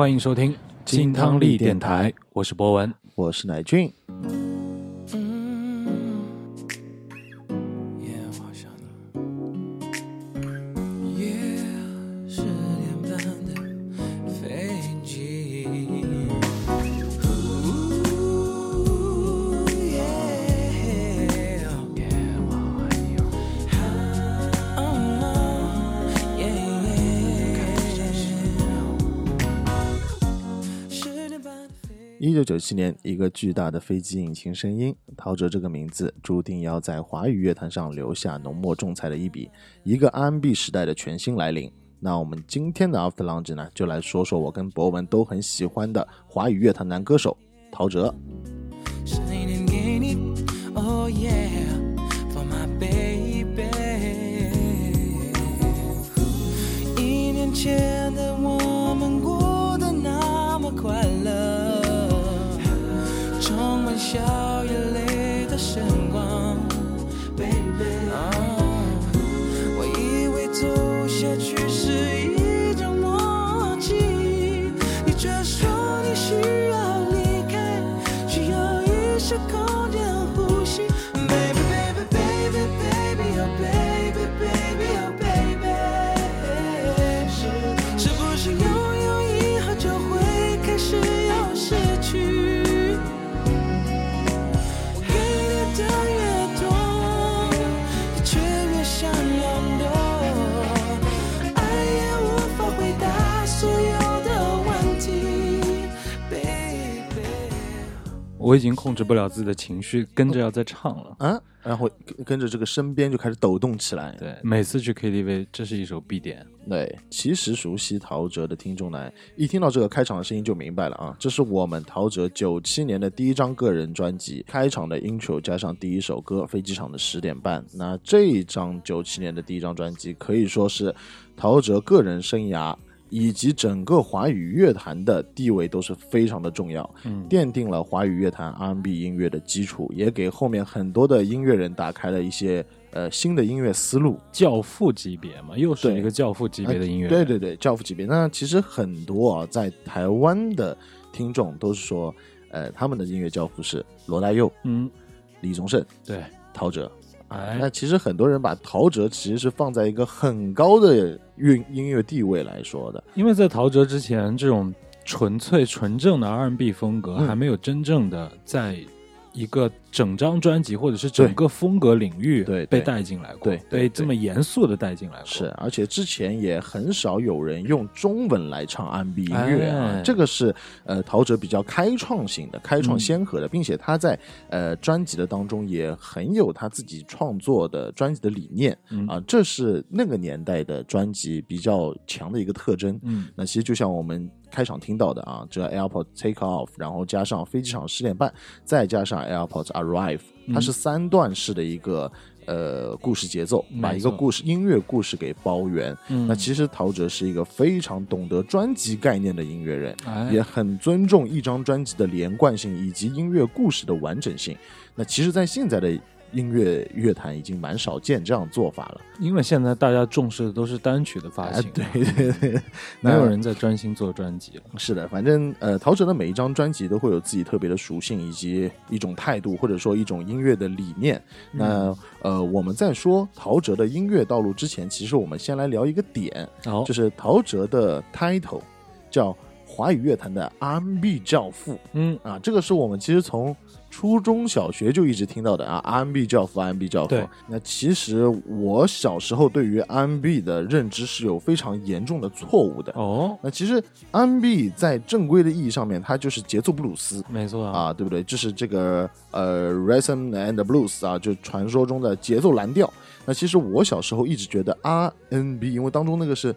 欢迎收听金汤力电台，我是博文。我是乃俊。七年，一个巨大的飞机引擎声音，陶喆这个名字注定要在华语乐坛上留下浓墨重彩的一笔，一个 R&B 时代的全新来临。那我们今天的 After Lounge 呢，就来说说我跟博文都很喜欢的华语乐坛男歌手陶喆。前的我笑眼泪我已经控制不了自己的情绪，跟着要再唱了。啊，然后跟跟着这个身边就开始抖动起来。对，每次去 KTV，这是一首必点。对，其实熟悉陶喆的听众呢，一听到这个开场的声音就明白了啊，这是我们陶喆九七年的第一张个人专辑开场的 intro 加上第一首歌《飞机场的十点半》。那这一张九七年的第一张专辑可以说是陶喆个人生涯。以及整个华语乐坛的地位都是非常的重要，嗯奠定了华语乐坛 R&B 音乐的基础，也给后面很多的音乐人打开了一些呃新的音乐思路。教父级别嘛，又是一个教父级别的音乐人。对对对，教父级别。那其实很多啊，在台湾的听众都是说，呃，他们的音乐教父是罗大佑、嗯，李宗盛、对，陶喆。哎那其实很多人把陶喆其实是放在一个很高的乐音乐地位来说的。因为在陶喆之前，这种纯粹纯正的 R&B 风格嗯还没有真正的在一个整张专辑或者是整个风格领域对对。被带进来过，被这么严肃的带进来过。是，而且之前也很少有人用中文来唱 R&B 音乐啊，哎。这个是呃陶喆比较开创性的、开创先河的，并且他在呃专辑的当中也很有他自己创作的专辑的理念、嗯。啊，这是那个年代的专辑比较强的一个特征。嗯，那其实就像我们开场听到的啊，这 AirPods Take Off，然后加上飞机场十点半，再加上 AirPods Arrive，它是三段式的一个。呃，故事节奏把一个故事音乐故事给包圆。嗯那其实陶喆是一个非常懂得专辑概念的音乐人，哎也很尊重一张专辑的连贯性以及音乐故事的完整性。那其实，在现在的音乐乐坛已经蛮少见这样做法了。因为现在大家重视的都是单曲的发哎行，，对对对，没有人在专心做专辑了。是的，反正呃，陶喆的每一张专辑都会有自己特别的属性，以及一种态度，或者说一种音乐的理念。那呃，我们在说陶喆的音乐道路之前，其实我们先来聊一个点，好，就是陶喆的 title 叫华语乐坛的 R&B 教父嗯，啊，这个是我们其实从初中小学就一直听到的啊，R&B 教父，R&B 教父。那其实我小时候对于 R&B 的认知是有非常严重的错误的。哦，那其实 R&B 在正规的意义上面，它就是节奏布鲁斯没错啊，啊，对不对？就是这个呃 rhythm and blues 啊，就传说中的节奏蓝调。那其实我小时候一直觉得 R&B，因为当中那个是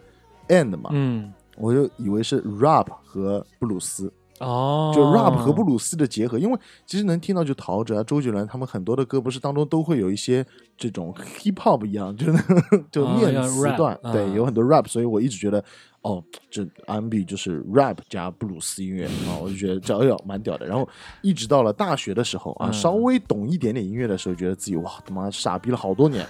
and 嘛，嗯，我就以为是 rap 和布鲁斯，哦，就 rap 和布鲁斯的结合。因为其实能听到就陶喆啊、周杰伦他们很多的歌，不是当中都会有一些这种 hip hop 一样，就是 就念词段，对，啊有很多 rap，所以我一直觉得哦，这 R&B 就是 rap 加布鲁斯音乐啊，我就觉得这哎呦蛮屌的。然后一直到了大学的时候啊，嗯稍微懂一点点音乐的时候，觉得自己哇他妈傻逼了好多年，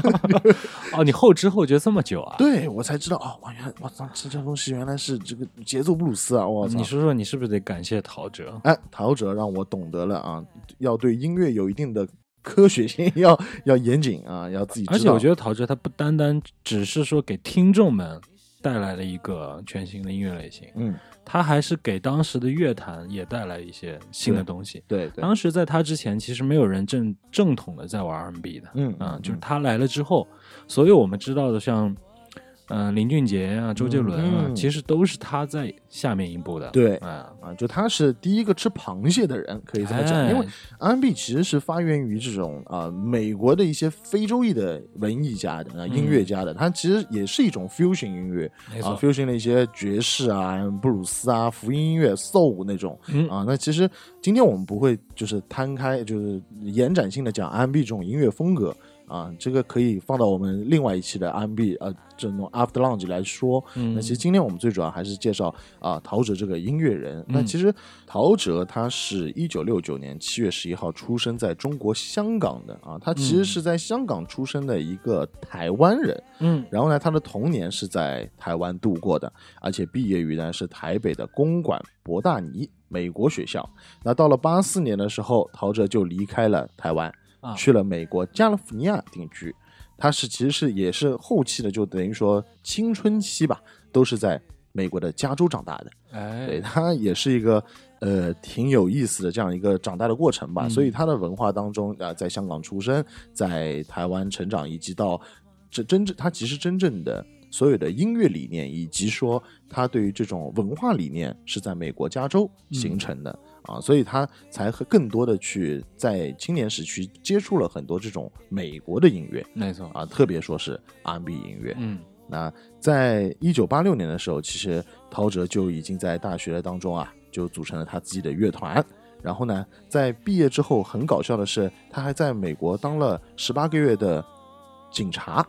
哦，你后知后觉这么久啊？对我才知道哦，哇原来我操这这东西原来是这个节奏布鲁斯啊，我操你！说说，你是不是得感谢陶喆？哎，陶喆让我懂得了啊，要对音乐有一定的科学性，要要严谨啊，要自己。而且我觉得陶喆他不单单只是说给听众们带来了一个全新的音乐类型，嗯，他还是给当时的乐坛也带来一些新的东西。对对，当时在他之前，其实没有人正正统的在玩 R&B 的，嗯啊，就是他来了之后，所有我们知道的像，嗯、林俊杰啊、周杰伦啊，嗯其实都是他在下面一步的。对啊，啊，就他是第一个吃螃蟹的人，可以这么讲，哎因为 R&B 其实是发源于这种啊、美国的一些非洲裔的文艺家的啊、音乐家的，它其实也是一种 fusion 音乐啊，，fusion 的一些爵士啊、布鲁斯啊、福音音乐、soul 那种嗯啊。那其实今天我们不会就是摊开，就是延展性的讲 R&B 这种音乐风格。啊，这个可以放到我们另外一期的 R&B 呃这种 After Lounge 来说。嗯那其实今天我们最主要还是介绍啊陶喆这个音乐人。那嗯其实陶喆他是一九六九年七月十一号出生在中国香港的啊，他其实是在香港出生的一个台湾人。嗯然后呢，他的童年是在台湾度过的，而且毕业于呢是台北的公馆博大尼美国学校。那到了八四年的时候，陶喆就离开了台湾，啊去了美国加利福尼亚定居。他是其实是也是后期的，就等于说青春期吧，都是在美国的加州长大的。哎对哎，他也是一个呃挺有意思的这样一个长大的过程吧。嗯所以他的文化当中啊、在香港出生，在台湾成长，以及到这真正他其实真正的所有的音乐理念，以及说他对于这种文化理念是在美国加州形成的。啊，所以他才和更多的去在青年时期接触了很多这种美国的音乐没错，啊，特别说是 R&B 音乐。嗯那在一九八六年的时候，其实陶喆就已经在大学当中啊，就组成了他自己的乐团。然后呢，在毕业之后，很搞笑的是，他还在美国当了十八个月的警察。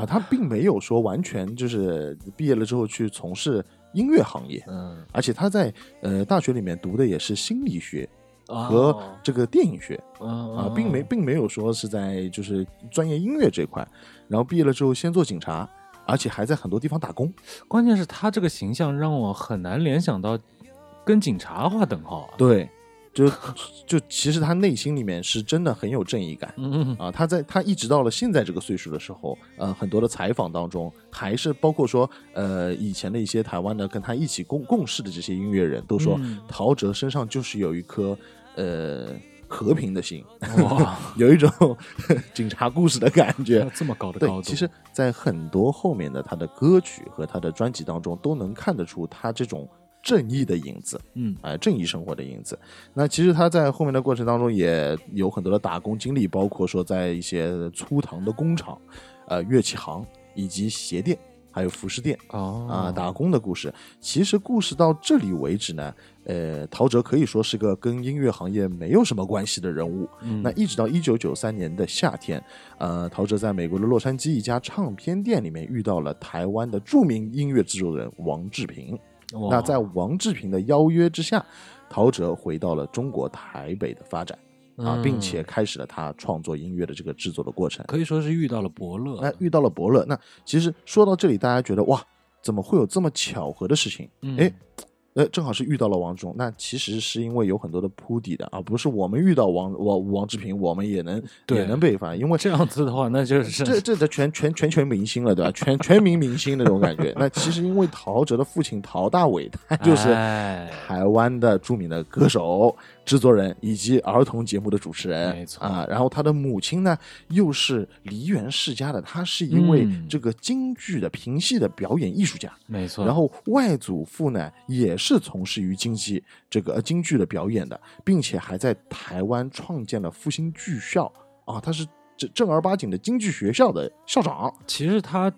啊，他并没有说完全就是毕业了之后去从事音乐行业，嗯而且他在呃大学里面读的也是心理学哦和这个电影学。啊啊，并没并没有说是在就是专业音乐这块，然后毕业了之后先做警察，而且还在很多地方打工。关键是他这个形象让我很难联想到跟警察划等号啊。对，就就其实他内心里面是真的很有正义感。嗯啊，他在他一直到了现在这个岁数的时候，呃，很多的采访当中，还是包括说，呃，以前的一些台湾的跟他一起共共事的这些音乐人都说，嗯陶喆身上就是有一颗呃和平的心，哇，有一种 警察故事的感觉。这么高的对高，度，其实，在很多后面的他的歌曲和他的专辑当中，都能看得出他这种正义的影子，嗯哎、正义生活的影子。那其实他在后面的过程当中也有很多的打工经历，包括说在一些粗糖的工厂、呃乐器行以及鞋店。还有服饰店哦啊，打工的故事。其实故事到这里为止呢，呃，陶喆可以说是个跟音乐行业没有什么关系的人物。嗯那一直到一九九三年的夏天，呃，陶喆在美国的洛杉矶一家唱片店里面遇到了台湾的著名音乐制作人王志平。哇那在王志平的邀约之下，陶喆回到了中国台北的发展啊，嗯并且开始了他创作音乐的这个制作的过程。可以说是遇到了伯乐。那遇到了伯乐，那其实说到这里，大家觉得哇，怎么会有这么巧合的事情？嗯哎，呃，正好是遇到了王中，那其实是因为有很多的铺底的，而不是我们遇到王王王志平，我们也能也能被翻，因为这样子的话，那就是这这的全全全全明星了，对吧？全全民明星那种感觉。那其实因为陶喆的父亲陶大伟，他就是哎台湾的著名的歌手、制作人以及儿童节目的主持人，没错啊。然后他的母亲呢，又是梨园世家的，她是一位嗯这个京剧的评戏的表演艺术家。没错。然后外祖父呢，也是从事于京戏这个呃京剧的表演的，并且还在台湾创建了复兴剧校啊，他是正正儿八经的京剧学校的校长。其实他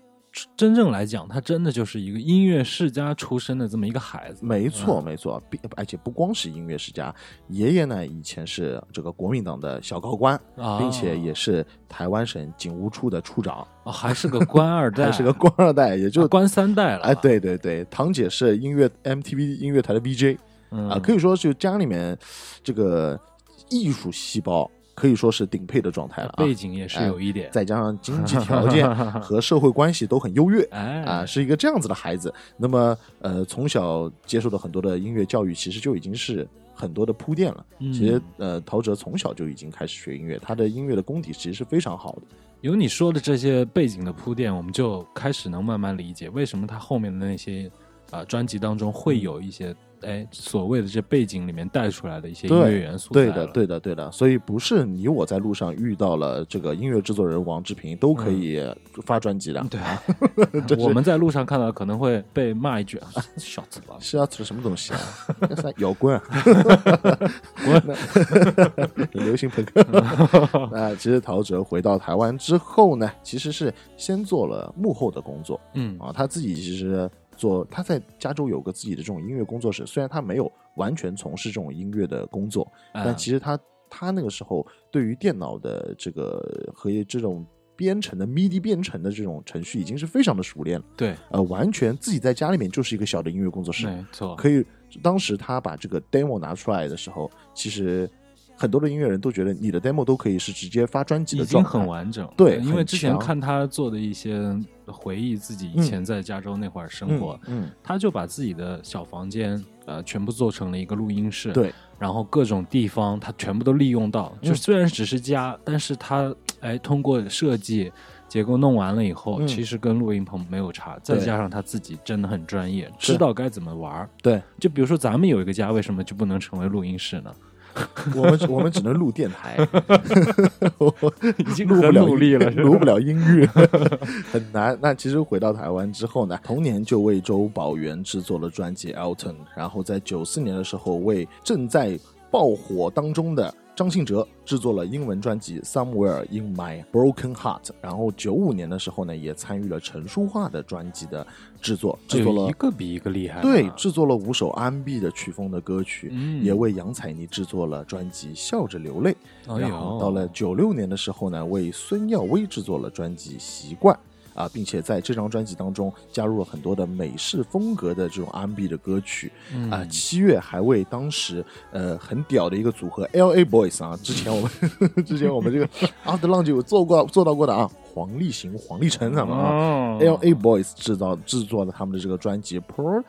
真正来讲，他真的就是一个音乐世家出身的这么一个孩子。没错，没错，并而且不光是音乐世家，爷爷呢以前是这个国民党的小高官，啊并且也是台湾省警务处的处长，啊还是个官二代，还是个官二代，也就啊官三代了。哎，，对对对，堂姐是音乐 MTV 音乐台的 VJ 嗯啊，可以说就家里面这个艺术细胞可以说是顶配的状态了啊，背景也是有一点。再加上经济条件 和社会关系都很优越，哎啊，是一个这样子的孩子。那么，呃，从小接受的很多的音乐教育，其实就已经是很多的铺垫了。嗯其实，呃，陶喆从小就已经开始学音乐，他的音乐的功底其实是非常好的。有你说的这些背景的铺垫，我们就开始能慢慢理解为什么他后面的那些啊、呃专辑当中会有一些哎所谓的这背景里面带出来的一些音乐元素。对的，。对的，对的。所以不是你我在路上遇到了这个音乐制作人王志平都可以发专辑的。嗯对啊我们在路上看到可能会被骂一句啊，小子吧。是要吃什么东西啊？摇滚啊 流行朋克。那其实陶喆回到台湾之后呢，其实是先做了幕后的工作嗯啊，他自己其实做他在加州有个自己的这种音乐工作室，虽然他没有完全从事这种音乐的工作，哎但其实他他那个时候对于电脑的这个和这种编程的 MIDI 编程的这种程序已经是非常的熟练了，对，呃，完全自己在家里面就是一个小的音乐工作室，没错。可以。当时他把这个 demo 拿出来的时候，其实很多的音乐人都觉得你的 demo 都可以是直接发专辑已经的状态，很完整，对因为之前看他做的一些回忆，自己以前在加州那会儿生活，嗯，他就把自己的小房间呃全部做成了一个录音室，嗯，对，然后各种地方他全部都利用到，就嗯虽然只是家，但是他哎通过设计结构弄完了以后，嗯。其实跟录音棚没有差，再加上他自己真的很专业，知道该怎么玩儿。对，就比如说咱们有一个家，为什么就不能成为录音室呢？我们我们只能录电台，已经录不了力了，录不了音乐，很难。那其实回到台湾之后呢，同年就为周宝源制作了专辑《Elton》，然后在九四年的时候为正在爆火当中的张信哲制作了英文专辑《Somewhere in My Broken Heart》，然后九五年的时候呢，也参与了陈淑桦的专辑的制作，制作了哎一个比一个厉害啊。对，制作了五首 R&B 的曲风的歌曲，嗯也为杨采妮制作了专辑《笑着流泪》。哎然后到了九六年的时候呢，为孙耀威制作了专辑《习惯》啊，并且在这张专辑当中加入了很多的美式风格的这种 R&B 的歌曲嗯啊。七月还为当时呃很屌的一个组合 L.A. Boys 啊，之前我们 之前我们这个 After Lunch 有做过做到过的啊，黄立行、黄立成他们啊。哦 L A Boys 制造制作了他们的这个专辑《Pro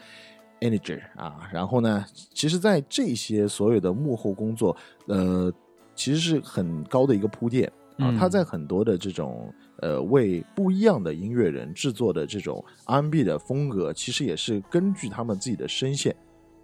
Energy》啊，然后呢，其实，在这些所有的幕后工作，呃，其实是很高的一个铺垫啊。嗯他在很多的这种呃为不一样的音乐人制作的这种 R&B 的风格，其实也是根据他们自己的声线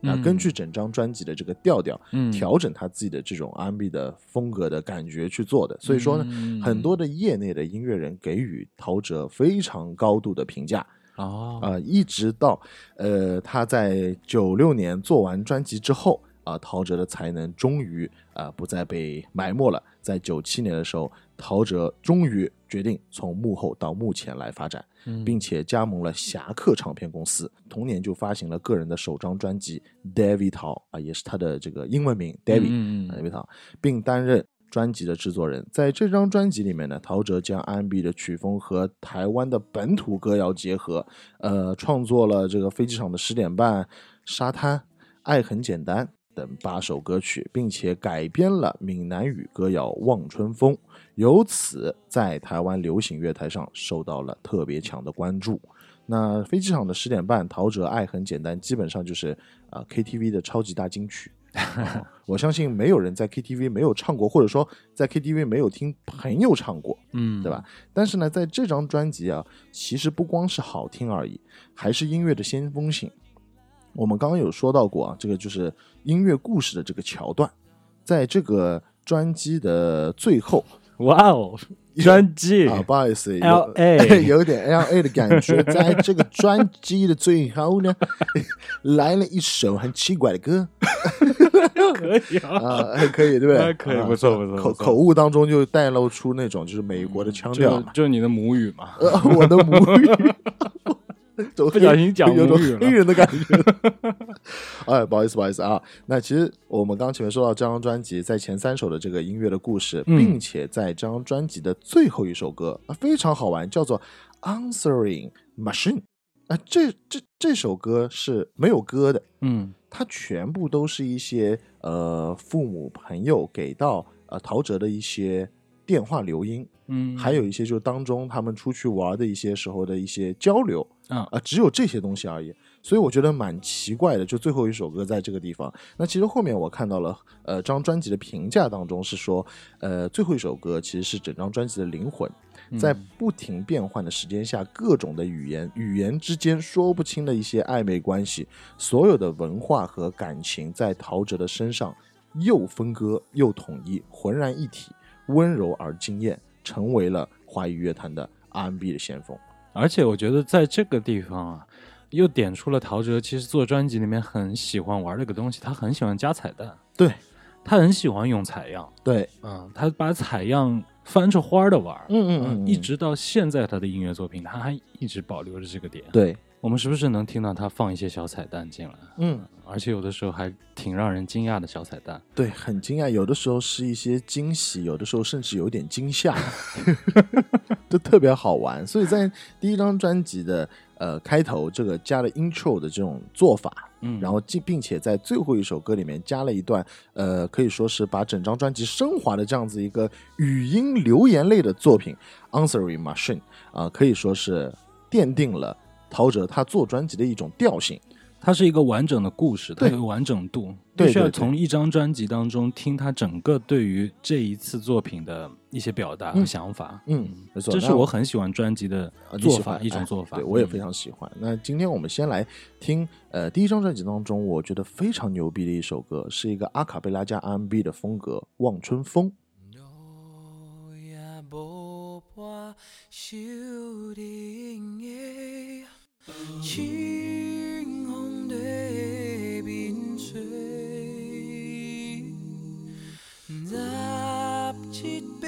啊，嗯根据整张专辑的这个调调，嗯调整他自己的这种 R&B 的风格的感觉去做的。所以说呢，嗯很多的业内的音乐人给予陶喆非常高度的评价哦啊、一直到呃他在九六年做完专辑之后啊、陶喆的才能终于啊、不再被埋没了。在九七年的时候，陶喆终于决定从幕后到幕前来发展，嗯并且加盟了侠客唱片公司。同年就发行了个人的首张专辑《David 陶》啊，也是他的这个英文名 David。David 陶，并担任专辑的制作人。在这张专辑里面呢，陶喆将 R&B 的曲风和台湾的本土歌谣结合，呃，创作了这个飞机场的十点半、沙滩、爱很简单等八首歌曲，并且改编了闽南语歌谣《望春风》，由此在台湾流行乐坛上受到了特别强的关注。那飞机场的十点半，陶喆《爱很简单》基本上就是啊、KTV 的超级大金曲。哦 我相信没有人在 KTV 没有唱过，或者说在 KTV 没有听朋友唱过，嗯，对吧？？但是呢，在这张专辑啊，其实不光是好听而已，还是音乐的先锋性。我们刚刚有说到过啊，这个就是音乐故事的这个桥段，在这个专辑的最后哇哦，专辑啊，不好意思有 LA 有点 L A 的感觉。在这个专辑的最后呢，来了一首很奇怪的歌可以啊，啊，还可以对不对？可以啊不错不错口口误当中就带露出那种就是美国的腔调就是。你的母语嘛，呃，我的母语，不不小心讲有种黑人的感觉。哎，不好意思，不好意思啊。那其实我们刚刚前面说到这张专辑在前三首的这个音乐的故事，嗯并且在这张专辑的最后一首歌啊非常好玩，叫做《Answering Machine》啊，这这这首歌是没有歌的，嗯它全部都是一些呃父母朋友给到呃陶喆的一些电话留音，嗯，还有一些就是当中他们出去玩的一些时候的一些交流啊啊、只有这些东西而已。所以我觉得蛮奇怪的，就最后一首歌在这个地方。那其实后面我看到了，呃，张专辑的评价当中是说，呃，最后一首歌其实是整张专辑的灵魂，在不停变换的时间下，各种的语言，语言之间说不清的一些暧昧关系，所有的文化和感情在陶喆的身上又分割又统一，浑然一体，温柔而惊艳，成为了华语乐坛的 R&B 的先锋。而且我觉得在这个地方啊，又点出了陶喆其实做专辑里面很喜欢玩的一个东西，他很喜欢加彩蛋，对。他很喜欢用采样，对，嗯，他把采样翻着花的玩儿，嗯嗯嗯，一直到现在他的音乐作品，他还一直保留着这个点。对，我们是不是能听到他放一些小彩蛋进来？嗯。而且有的时候还挺让人惊讶的小彩蛋。对，很惊讶，有的时候是一些惊喜，有的时候甚至有点惊吓，都特别好玩。所以在第一张专辑的呃开头，这个加了 intro 的这种做法，嗯，然后并并且在最后一首歌里面加了一段呃，可以说是把整张专辑升华的这样子一个语音留言类的作品《Answering Machine》啊、可以说是奠定了陶喆他做专辑的一种调性。它是一个完整的故事，它对有完整度，对必须要从一张专辑当中听他整个对于这一次作品的一些表达和嗯想法。嗯，没错，这是我很喜欢专辑的做法，一种哎做法。对我也嗯非常喜欢。那今天我们先来听呃第一张专辑当中我觉得非常牛逼的一首歌，是一个阿卡贝拉加 R&B 的风格，《望春风》。路也无伴修定的清风对面吹，十七八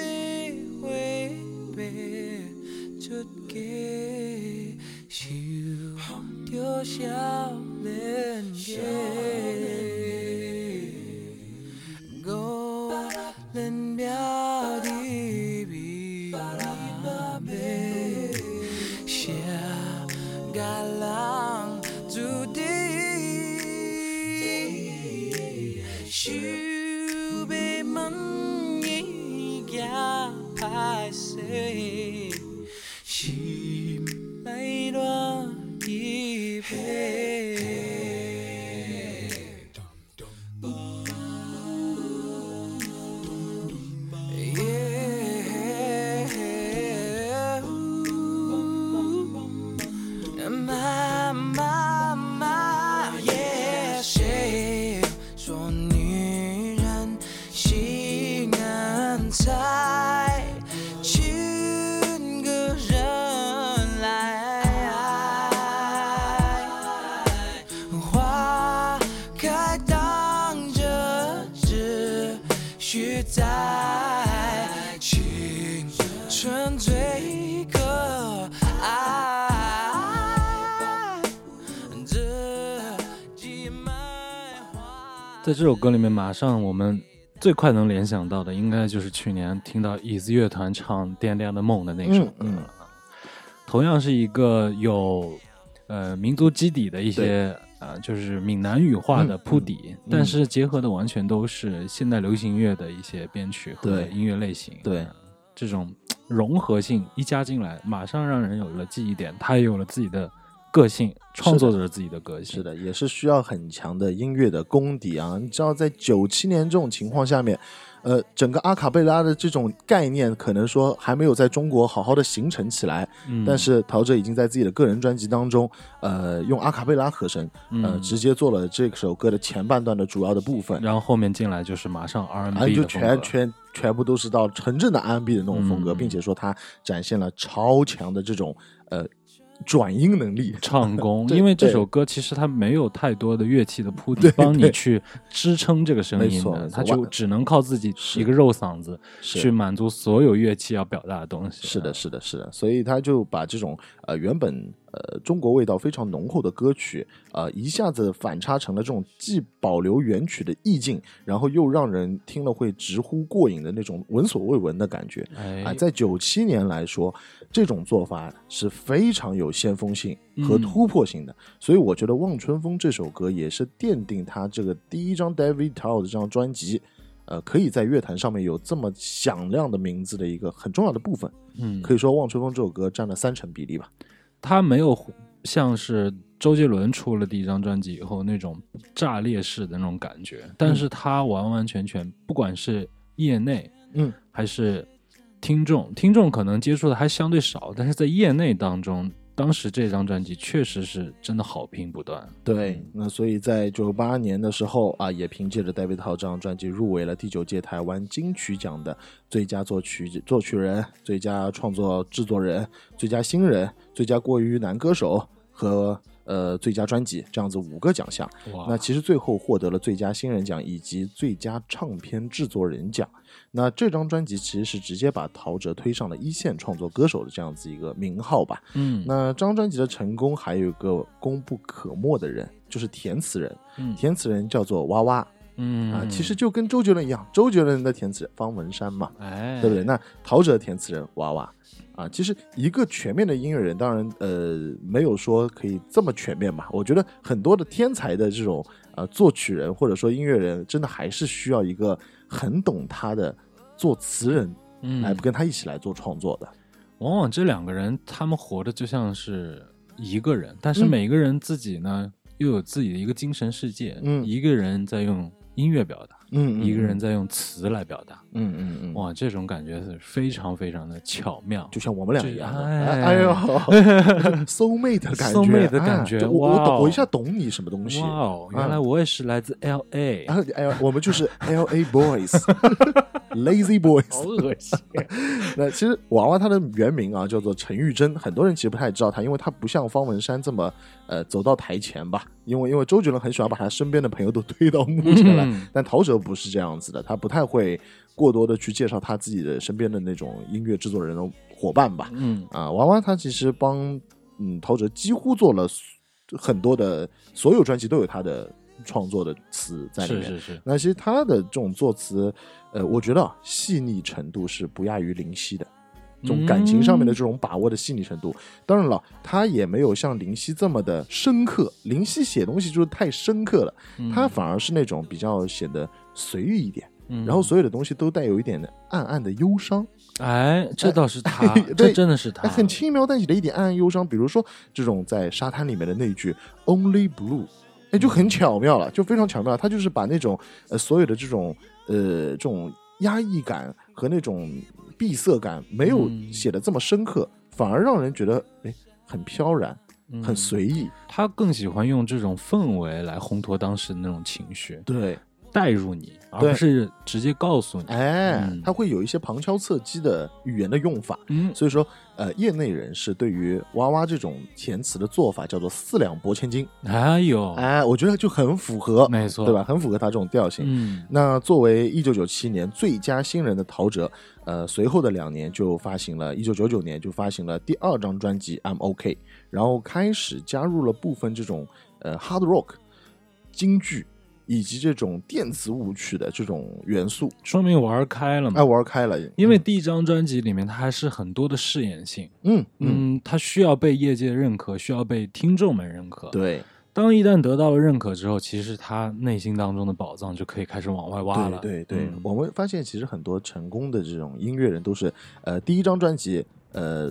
岁爬出家，受着少年家。在这首歌里面，马上我们最快能联想到的，应该就是去年听到椅子乐团唱《掂掂的梦》的那首歌。嗯嗯同样是一个有呃民族基底的一些呃，就是闽南语化的铺底，嗯但是结合的完全都是现代流行乐的一些编曲和音乐类型。对呃这种 融合性一加进来，马上让人有了记忆点，它也有了自己的个性，创作者自己的个性。是的，也是需要很强的音乐的功底啊。你知道，在九七年这种情况下面，呃，整个阿卡贝拉的这种概念，可能说还没有在中国好好的形成起来。嗯但是陶喆已经在自己的个人专辑当中，呃，用阿卡贝拉和声，呃，嗯直接做了这首歌的前半段的主要的部分。然后后面进来就是马上 R&B 啊，就全全全部都是到纯正的 R&B 的那种风格，嗯并且说他展现了超强的这种呃转音能力。唱功，因为这首歌其实它没有太多的乐器的铺底帮你去支撑这个声音的，它就只能靠自己一个肉嗓子去满足所有乐器要表达的东西。是的，是的，是的，所以他就把这种呃原本呃中国味道非常浓厚的歌曲，呃一下子反差成了这种既保留原曲的意境，然后又让人听了会直呼过瘾的那种闻所未闻的感觉。哎，啊，在九七年来说，这种做法是非常有先锋性和嗯突破性的，所以我觉得《望春风》这首歌也是奠定他这个第一张 David Tao 的这张专辑，呃，可以在乐坛上面有这么响亮的名字的一个很重要的部分。嗯，可以说，《望春风》这首歌占了三成比例吧。他没有像是周杰伦出了第一张专辑以后那种炸裂式的那种感觉，但是他完完全全不管是业内嗯，还是听众，听众可能接触的还相对少，但是在业内当中，当时这张专辑确实是真的好评不断。对嗯，那所以在九八年的时候啊，也凭借着 David Tao 这张专辑入围了第九届台湾金曲奖的最佳作曲作曲人、最佳创作制作人、最佳新人、最佳国语男歌手和呃最佳专辑这样子五个奖项。哇那其实最后获得了最佳新人奖以及最佳唱片制作人奖。那这张专辑其实是直接把陶喆推上了一线创作歌手的这样子一个名号吧。嗯，那这张专辑的成功还有一个功不可没的人，就是填词人。嗯填词人叫做娃娃嗯啊，其实就跟周杰伦一样，周杰伦的填词人方文山嘛，哎，对不对？那陶喆的填词人娃娃啊，其实一个全面的音乐人，当然呃没有说可以这么全面吧。我觉得很多的天才的这种呃作曲人或者说音乐人，真的还是需要一个很懂他的作词人嗯，来跟他一起来做创作的。往往这两个人他们活的就像是一个人，但是嗯。每个人自己呢、又有自己的一个精神世界，嗯。一个人在用音乐表达，嗯一个人，在用词来表达，嗯嗯嗯，哇，这种感觉是非常非常的巧妙，就像我们俩一样哎哎呦，soul mate 的感觉 soulmate 的感觉哎我我懂，我一下懂你什么东西。哇哦，啊原来我也是来自 L A，、然后哎呀，我们就是 L A Boys，Lazy Boys。好恶心，那其实娃娃他的原名啊叫做陈玉珍，很多人其实不太知道他，因为他不像方文山这么呃走到台前吧。因为因为周杰伦很喜欢把他身边的朋友都推到幕前来，嗯但陶喆不是这样子的，他不太会过多的去介绍他自己的身边的那种音乐制作人的伙伴吧。嗯啊，娃娃他其实帮嗯陶喆几乎做了很多的所有专辑都有他的创作的词在里面。是是是，那其实他的这种作词，呃，我觉得啊细腻程度是不亚于林夕的。这种感情上面的这种把握的细腻程度，当然了，他也没有像林夕这么的深刻。林夕写东西就是太深刻了，他反而是那种比较显得随意一点，嗯。然后所有的东西都带有一点的暗暗的忧伤，哎，这倒是他，对这真的是他，哎，很轻描淡写的一点暗暗忧伤，比如说这种在沙滩里面的那一句 “Only Blue”，哎，就很巧妙了，就非常巧妙。他就是把那种呃所有的这种呃这种压抑感和那种闭塞感没有嗯。写的这么深刻，反而让人觉得哎很飘然，很嗯随意。他更喜欢用这种氛围来烘托当时的那种情绪，对，带入你，而不是直接告诉你。哎，嗯他会有一些旁敲侧击的语言的用法。嗯，所以说，呃，业内人士对于娃娃这种填词的做法叫做四两拨千斤，哎呦，哎，我觉得就很符合，没错，对吧？？很符合他这种调性。嗯那作为一九九七年最佳新人的陶喆，呃，随后的两年就发行了，一九九九年就发行了第二张专辑《I'm OK》，然后开始加入了部分这种呃 hard rock、京剧以及这种电子舞曲的这种元素，说明玩开了哎，嘛。玩开了。因为第一张专辑里面，它还是很多的试验性，嗯嗯，嗯，它需要被业界认可，需要被听众们认可。，对当一旦得到了认可之后，其实他内心当中的宝藏就可以开始往外挖了。对对对，嗯我们发现其实很多成功的这种音乐人都是，呃，第一张专辑，呃，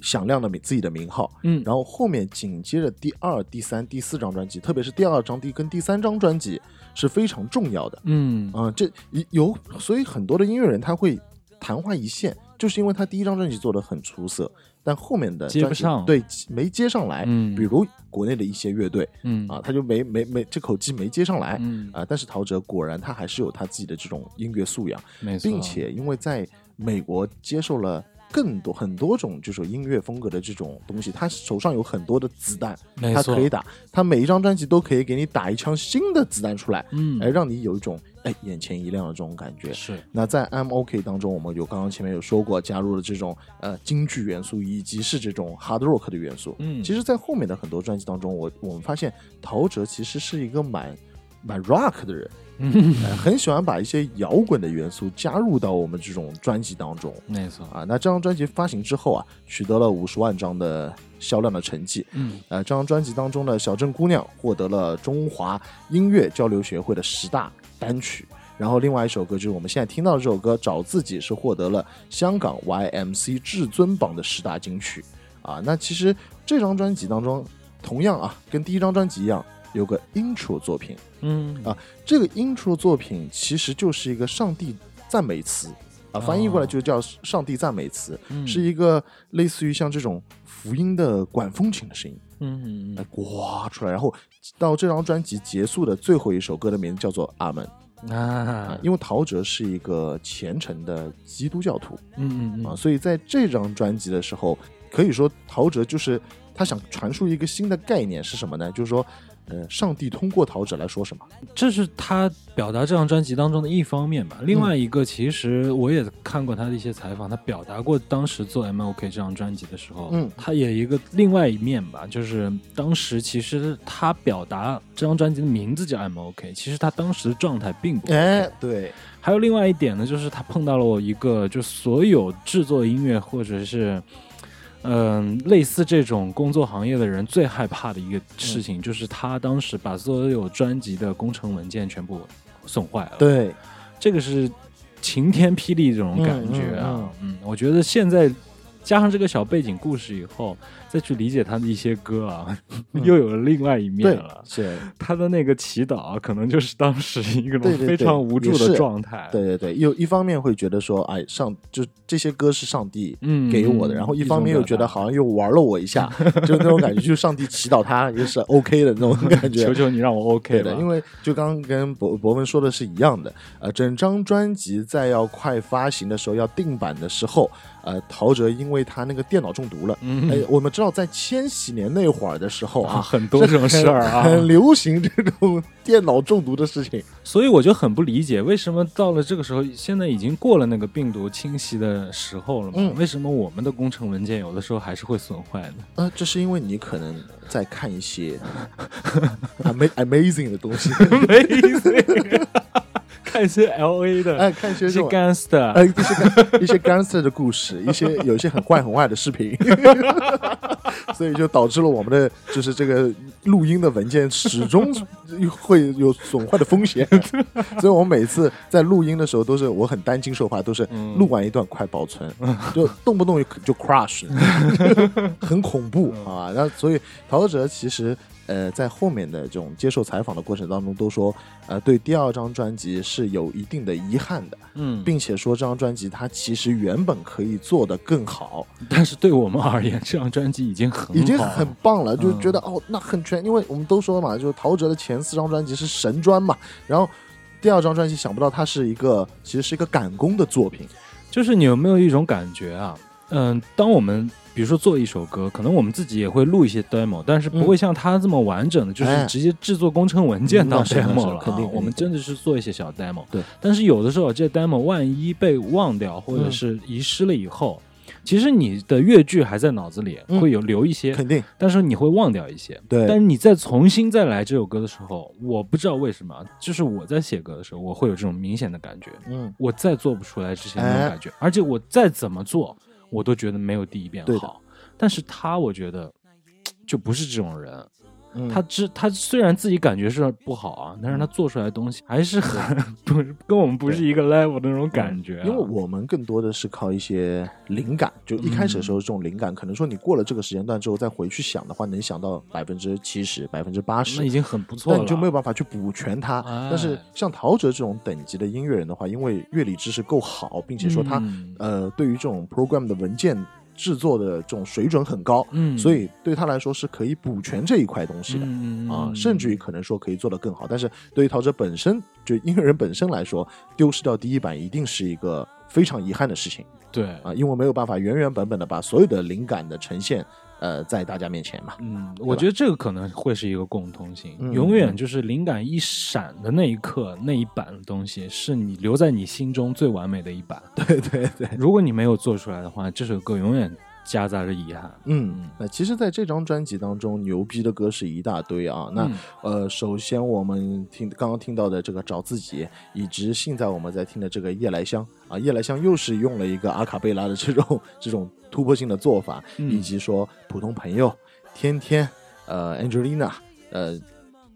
响亮的名自己的名号，嗯，然后后面紧接着第二、第三、第四张专辑，特别是第二张第跟第三张专辑是非常重要的。嗯。啊、这有所以很多的音乐人他会昙花一现，就是因为他第一张专辑做的很出色，但后面的专辑接不上。对没接上来。嗯。比如国内的一些乐队嗯。啊，他就没没没这口气没接上来。嗯，啊，但是陶喆果然他还是有他自己的这种音乐素养，没错，并且因为在美国接受了更多很多种就是音乐风格的这种东西，他手上有很多的子弹，他可以打，他每一张专辑都可以给你打一枪新的子弹出来，嗯哎，让你有一种哎眼前一亮的这种感觉。是那在 I'm OK 当中，我们有刚刚前面有说过，加入了这种呃京剧元素，以及是这种 hard rock 的元素。嗯其实，在后面的很多专辑当中，我我们发现陶喆其实是一个蛮蛮 rock 的人，嗯呃很喜欢把一些摇滚的元素加入到我们这种专辑当中没错，啊。那这张专辑发行之后啊，取得了五十万张的销量的成绩。嗯呃，这张专辑当中的《小镇姑娘》获得了中华音乐交流协会的十大单曲。然后另外一首歌就是我们现在听到的这首歌《找自己》，是获得了香港 YMC 至尊榜的十大金曲。啊，那其实这张专辑当中，同样啊，跟第一张专辑一样，有个 intro 作品。嗯。啊这个 intro 作品其实就是一个上帝赞美词。啊，翻译过来就叫上帝赞美词，嗯。是一个类似于像这种福音的管风琴的声音。嗯哎，刮出来，然后到这张专辑结束的最后一首歌的名字叫做《阿门》嗯啊。啊，因为陶喆是一个虔诚的基督教徒。嗯，嗯嗯。嗯所以在这张专辑的时候，可以说陶喆就是他想传输一个新的概念是什么呢？就是说，呃，上帝通过陶喆来说什么？这是他表达这张专辑当中的一方面吧。另外一个，其实我也看过他的一些采访，他表达过当时做 M O K 这张专辑的时候，嗯他也一个另外一面吧，就是当时其实他表达这张专辑的名字叫 M O K，其实他当时的状态并不 OK。哎，对，还有另外一点呢，就是他碰到了我一个，就所有制作音乐或者是。嗯，类似这种工作行业的人最害怕的一个事情，就是他当时把所有专辑的工程文件全部损坏了。，对，这个是晴天霹雳这种感觉啊。嗯我觉得现在加上这个小背景故事以后，再去理解他的一些歌啊，又有了另外一面了，。是，他的那个祈祷啊，可能就是当时一个非常无助的状态。对对对，又一方面会觉得说，哎，上就这些歌是上帝嗯给我的，嗯然后一方面又觉得好像又玩了我一下，就那种感觉，就是上帝祈祷他也是 OK 的那种感觉。求求你让我 OK 的，因为就刚刚跟博博文说的是一样的，呃，整张专辑在要快发行的时候，要定版的时候，呃，陶喆因为他那个电脑中毒了，嗯哎，我们知道在千禧年那会儿的时候啊，啊，很多这种事儿啊，很 很流行这种电脑中毒的事情。所以我就很不理解，为什么到了这个时候，现在已经过了那个病毒侵袭的时候了嘛？嗯为什么我们的工程文件有的时候还是会损坏的？呃，这是因为你可能在看一些 amazing 的东西 amazing 看一些 L A 的，哎，看一些 gangster，、呃，一些 一些 gangster 的故事，一些有一些很坏很坏的视频，所以就导致了我们的就是这个录音的文件始终会有损坏的风险，所以我们每次在录音的时候都是我很担惊受怕，都是嗯录完一段快保存，就动不动就 crash，很恐怖啊。那所以陶喆其实。呃，在后面的这种接受采访的过程当中，都说，呃，对第二张专辑是有一定的遗憾的，嗯，并且说这张专辑它其实原本可以做得更好，但是对我们而言，这张专辑已经很已经很棒了，就嗯觉得、哦，那很全，因为我们都说嘛，就是陶喆的前四张专辑是神专嘛，然后第二张专辑想不到它是一个其实是一个赶工的作品，就是你有没有一种感觉啊？嗯，当我们比如说做一首歌，可能我们自己也会录一些 demo，但是不会像他这么完整的，就哎是直接制作工程文件当 demo 了啊。肯定我们真的是做一些小 demo。对，但是有的时候这 demo 万一被忘掉或者嗯是遗失了以后，其实你的乐句还在脑子里，嗯会有留一些，肯定但是你会忘掉一些。对但是你再重新再来这首歌的时候，我不知道为什么，就是我在写歌的时候，我会有这种明显的感觉。嗯，我再做不出来之前那种哎感觉，而且我再怎么做，我都觉得没有第一遍好。但是他，我觉得就不是这种人，嗯。他知他虽然自己感觉是不好啊，但是他做出来的东西还是很 不是跟我们不是一个 level 的那种感觉啊、因为我们更多的是靠一些灵感，就一开始的时候这种灵感，可能说你过了这个时间段之后再回去想的话，能想到百分之七十、百分之八十那已，经很不错了，但你就没有办法去补全它。哎。但是像陶喆这种等级的音乐人的话，因为乐理知识够好，并且说他、嗯。呃对于这种 program 的文件制作的这种水准很高，嗯。所以对他来说是可以补全这一块东西的。嗯啊，甚至于可能说可以做得更好，但是对于陶喆本身，就音乐人本身来说，丢失掉第一版一定是一个非常遗憾的事情。对。啊，因为没有办法原原本本的把所有的灵感的呈现，呃，在大家面前嘛。嗯，我觉得这个可能会是一个共通性，嗯永远就是灵感一闪的那一刻，那一版的东西是你留在你心中最完美的一版。对对对，如果你没有做出来的话，这首歌永远夹杂着遗憾。嗯，那其实在这张专辑当中，牛逼的歌是一大堆啊。那、嗯呃，首先我们听刚刚听到的这个找自己，以及现在我们在听的这个夜来香啊，夜来香又是用了一个阿卡贝拉的这种 这种突破性的做法，嗯以及说普通朋友、天天、呃 Angelina，呃，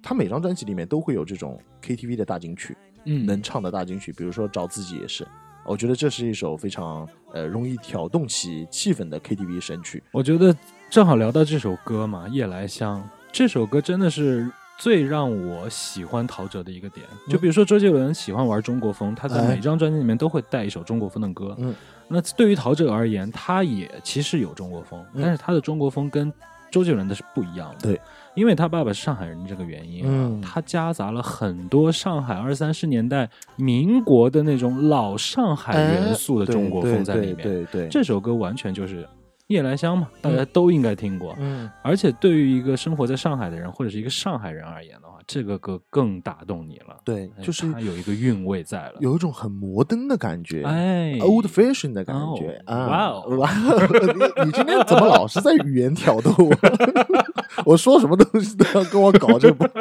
他每张专辑里面都会有这种 KTV 的大金曲，嗯能唱的大金曲，比如说找自己也是。我觉得这是一首非常呃容易挑动起气氛的 KTV 神曲。我觉得正好聊到这首歌嘛，《夜来香》这首歌真的是最让我喜欢陶喆的一个点。就比如说周杰伦喜欢玩中国风，他在哎每张专辑里面都会带一首中国风的歌。嗯，那对于陶喆而言，他也其实有中国风，嗯但是他的中国风跟周杰伦的是不一样的。对，因为他爸爸是上海人这个原因啊，嗯他夹杂了很多上海二三十年代民国的那种老上海元素的中国风在里面。哎对对对对，这首歌完全就是夜来香嘛，大家都应该听过。嗯而且对于一个生活在上海的人或者是一个上海人而言的话，这个歌更打动你了。对，哎就是它有一个韵味在了。有一种很摩登的感觉。哎 Old fashion 的感觉、哦啊！哇哦 哇哦！你你今天怎么老是在语言挑逗我？我说什么东西都要跟我搞这波。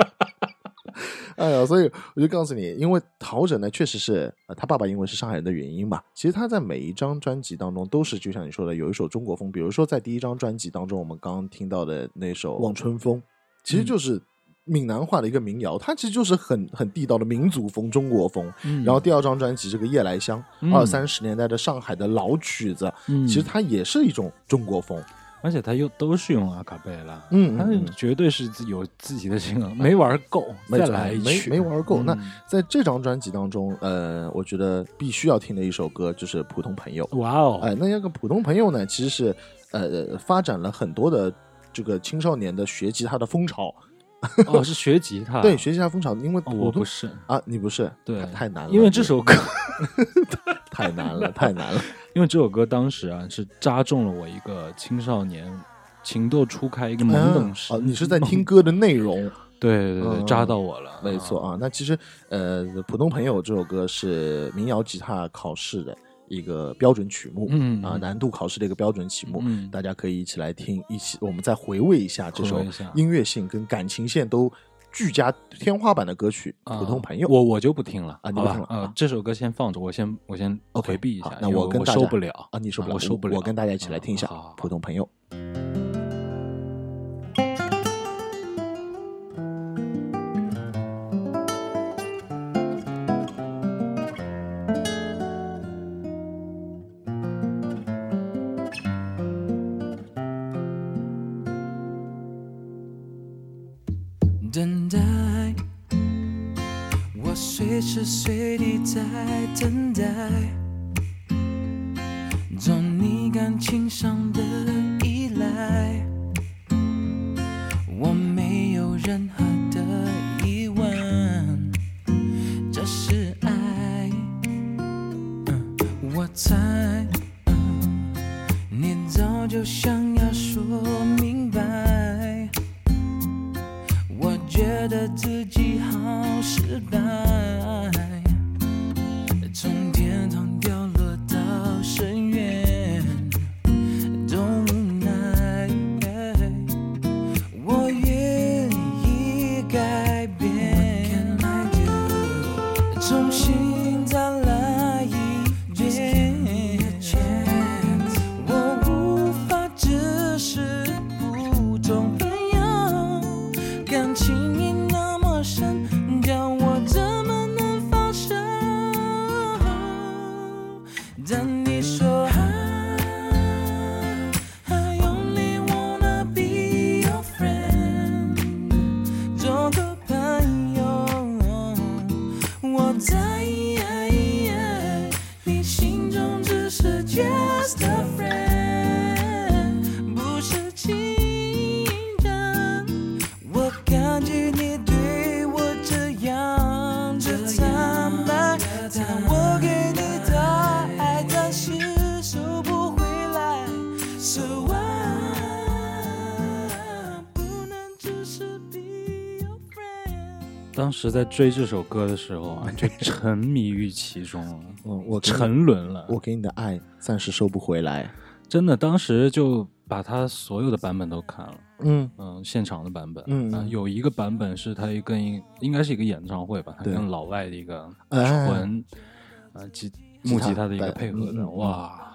哎呀，所以我就告诉你，因为陶喆呢，确实是、呃、他爸爸因为是上海人的原因吧。其实他在每一张专辑当中都是，就像你说的，有一首中国风。比如说在第一张专辑当中，我们刚刚听到的那首《望春风》，其实就是闽南话的一个民谣，它其实就是很很地道的民族风、中国风。嗯然后第二张专辑这个《夜来香》，嗯二三十年代的上海的老曲子，嗯其实它也是一种中国风。而且他又都是用阿卡贝拉，嗯嗯嗯绝对是自有自己的性格，没玩够，再来一曲，没玩够。嗯那在这张专辑当中，呃，我觉得必须要听的一首歌就是《普通朋友》。哇哦，哎，那那个普通朋友呢，其实是呃发展了很多的这个青少年的学吉他的风潮。哦，是学吉他，对，学吉他风潮，因为哦我不是，啊，你不是？对太太难了，因为这首歌，太难了，太难了。因为这首歌当时啊是扎中了我一个青少年情窦初开一个懵懂时，啊，你是在听歌的内容。对对对对，嗯扎到我了，没错啊，那其实呃，《普通朋友》这首歌是民谣吉他考试的一个标准曲目，嗯。啊，难度考试的一个标准曲目，嗯。大家可以一起来听，一起我们再回味一下这首音乐性跟感情线都俱佳天花板的歌曲《啊。普通朋友》。我我就不听了啊你不听了啊，啊。这首歌先放着，我先我先回避一下，那我我跟大家受不了啊，你受不了，我受不了，我跟大家一起来听一下《普通朋友》。时在追这首歌的时候啊，就 沉迷于其中了，嗯，我沉沦了。我给你的爱暂时收不回来。真的，当时就把他所有的版本都看了，嗯嗯，现场的版本，啊，嗯嗯有一个版本是他跟一应该是一个演唱会吧，他跟老外的一个哎纯啊吉木吉他的一个配合的，哇，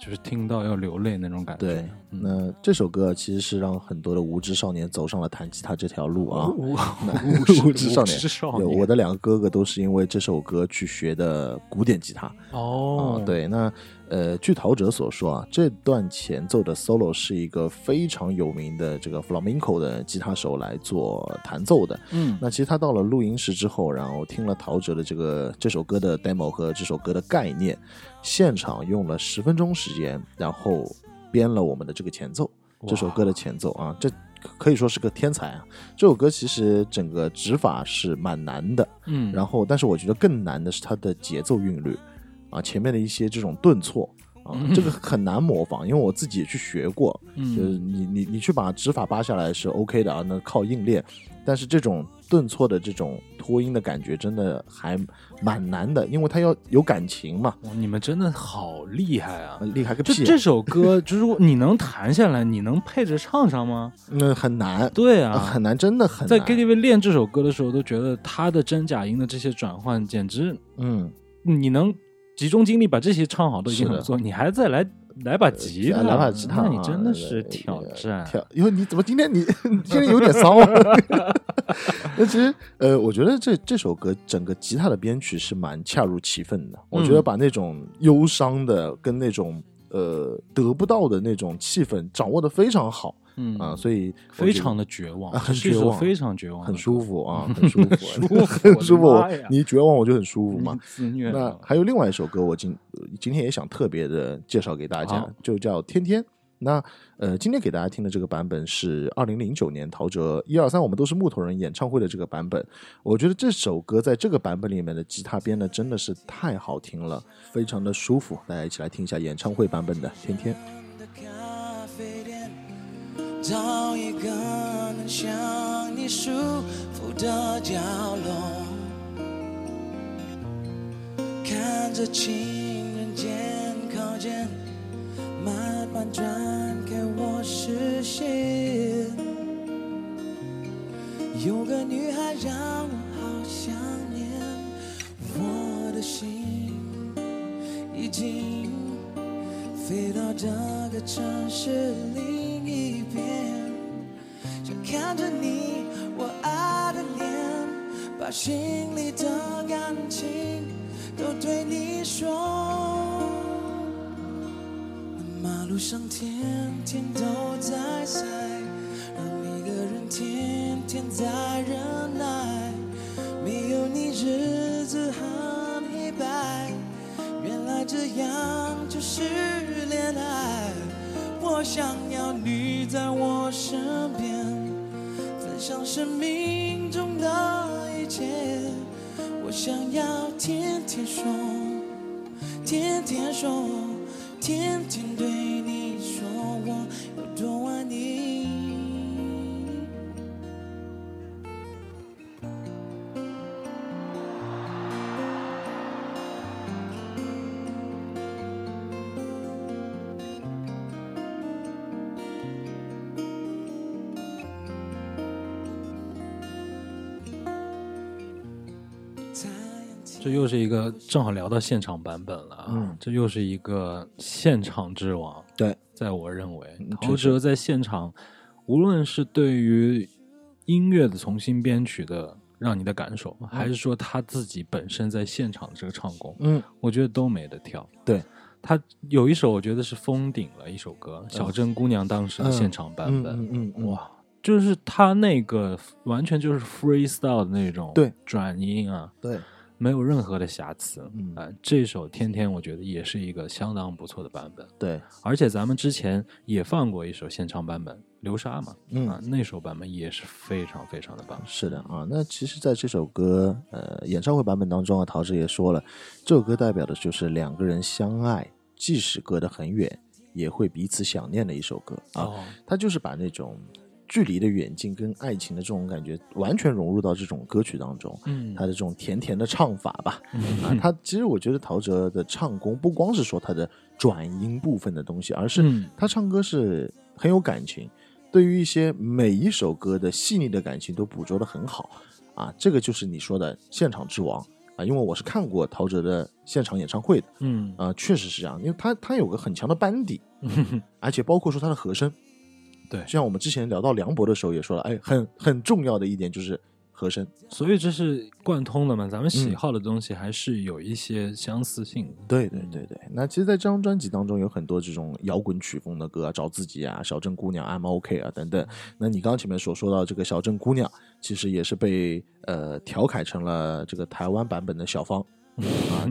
就是听到要流泪那种感觉。对，嗯那这首歌其实是让很多的无知少年走上了弹吉他这条路啊。无 无知少年少年有我的两个哥哥都是因为这首歌去学的古典吉他哦啊。，对，那呃，据陶喆所说啊，这段前奏的 solo 是一个非常有名的这个 flamenco 的吉他手来做弹奏的。嗯那其实他到了录音室之后，然后听了陶喆的这个这首歌的 demo 和这首歌的概念，现场用了十分钟时间，然后编了我们的这个前奏，这首歌的前奏啊，这可以说是个天才啊！这首歌其实整个指法是蛮难的，嗯，然后但是我觉得更难的是它的节奏韵律啊，前面的一些这种顿挫。啊，这个很难模仿，因为我自己也去学过，就是嗯你你你去把指法扒下来是 OK 的啊，那靠硬练。但是这种顿挫的这种拖音的感觉真的还蛮难的，因为它要有感情嘛，哇你们真的好厉害啊！厉害个屁！就这首歌，就是说你能弹下来，你能配着唱上吗？那很难，对啊，很难，真的很难。在 KTV 练这首歌的时候，都觉得他的真假音的这些转换，简直嗯，你能集中精力把这些唱好都已经很不错，你还再来来把吉他，来把吉他啊，那你真的是挑战。挑，因为你怎么今天你你 今天有点骚啊？那其实呃，我觉得这这首歌整个吉他的编曲是蛮恰如其分的。我觉得把那种忧伤的跟那种呃得不到的那种气氛掌握的非常好嗯啊，所以非常的绝望，啊很绝望非常绝望，很舒服啊，很舒服，舒服很舒服。你绝望我就很舒服嘛那还有另外一首歌，我今呃今天也想特别的介绍给大家，就叫《天天》。那呃，今天给大家听的这个版本是二零零九年陶喆一二三我们都是木头人演唱会的这个版本。我觉得这首歌在这个版本里面的吉他编的真的是太好听了，非常的舒服。大家一起来听一下演唱会版本的《天天》。找一个能像你舒服的角落，看着情人肩靠肩，慢慢转开我视线。有个女孩让我好想念，我的心已经。飞到这个城市另一边，想看着你我爱的脸，把心里的感情都对你说。马路上天天都在塞，而每个人天天在忍耐，没有你日子很黑白。原来这样就是恋爱。我想要你在我身边，分享生命中的一切。我想要天天说，天天说，天天对你这又是一个正好聊到现场版本了啊，嗯这又是一个现场之王。对，在我认为嗯，陶喆在现场，无论是对于音乐的重新编曲的让你的感受，还是说他自己本身在现场的这个唱功，嗯，我觉得都没得挑。对，他有一首我觉得是封顶了一首歌，《小镇姑娘》当时的现场版本，嗯，哇，就是他那个完全就是 freestyle 的那种对转音啊，对，没有任何的瑕疵。嗯啊、这首《天天》我觉得也是一个相当不错的版本，对，而且咱们之前也放过一首现场版本《流沙》嘛，嗯啊，那首版本也是非常非常的棒。是的啊，那其实，在这首歌呃演唱会版本当中啊，陶喆也说了，这首歌代表的就是两个人相爱，即使隔得很远，也会彼此想念的一首歌啊。哦，他就是把那种距离的远近跟爱情的这种感觉，完全融入到这种歌曲当中。嗯。他的这种甜甜的唱法吧，啊，他其实我觉得陶喆的唱功不光是说他的转音部分的东西，而是嗯。他唱歌是很有感情，对于一些每一首歌的细腻的感情都捕捉的很好。啊，这个就是你说的现场之王啊，因为我是看过陶喆的现场演唱会的嗯。啊，确实是这样，因为他他有个很强的班底，而且包括说他的和声，对就像我们之前聊到梁博的时候也说了，哎，很很重要的一点就是和声，所以这是贯通的嘛，咱们喜嗯好的东西还是有一些相似性的。对对对对，那其实，在这张专辑当中有很多这种摇滚曲风的歌啊，找自己啊，小镇姑娘、I'm OK 啊等等。那你刚刚前面所说到这个小镇姑娘，其实也是被呃调侃成了这个台湾版本的小芳。啊，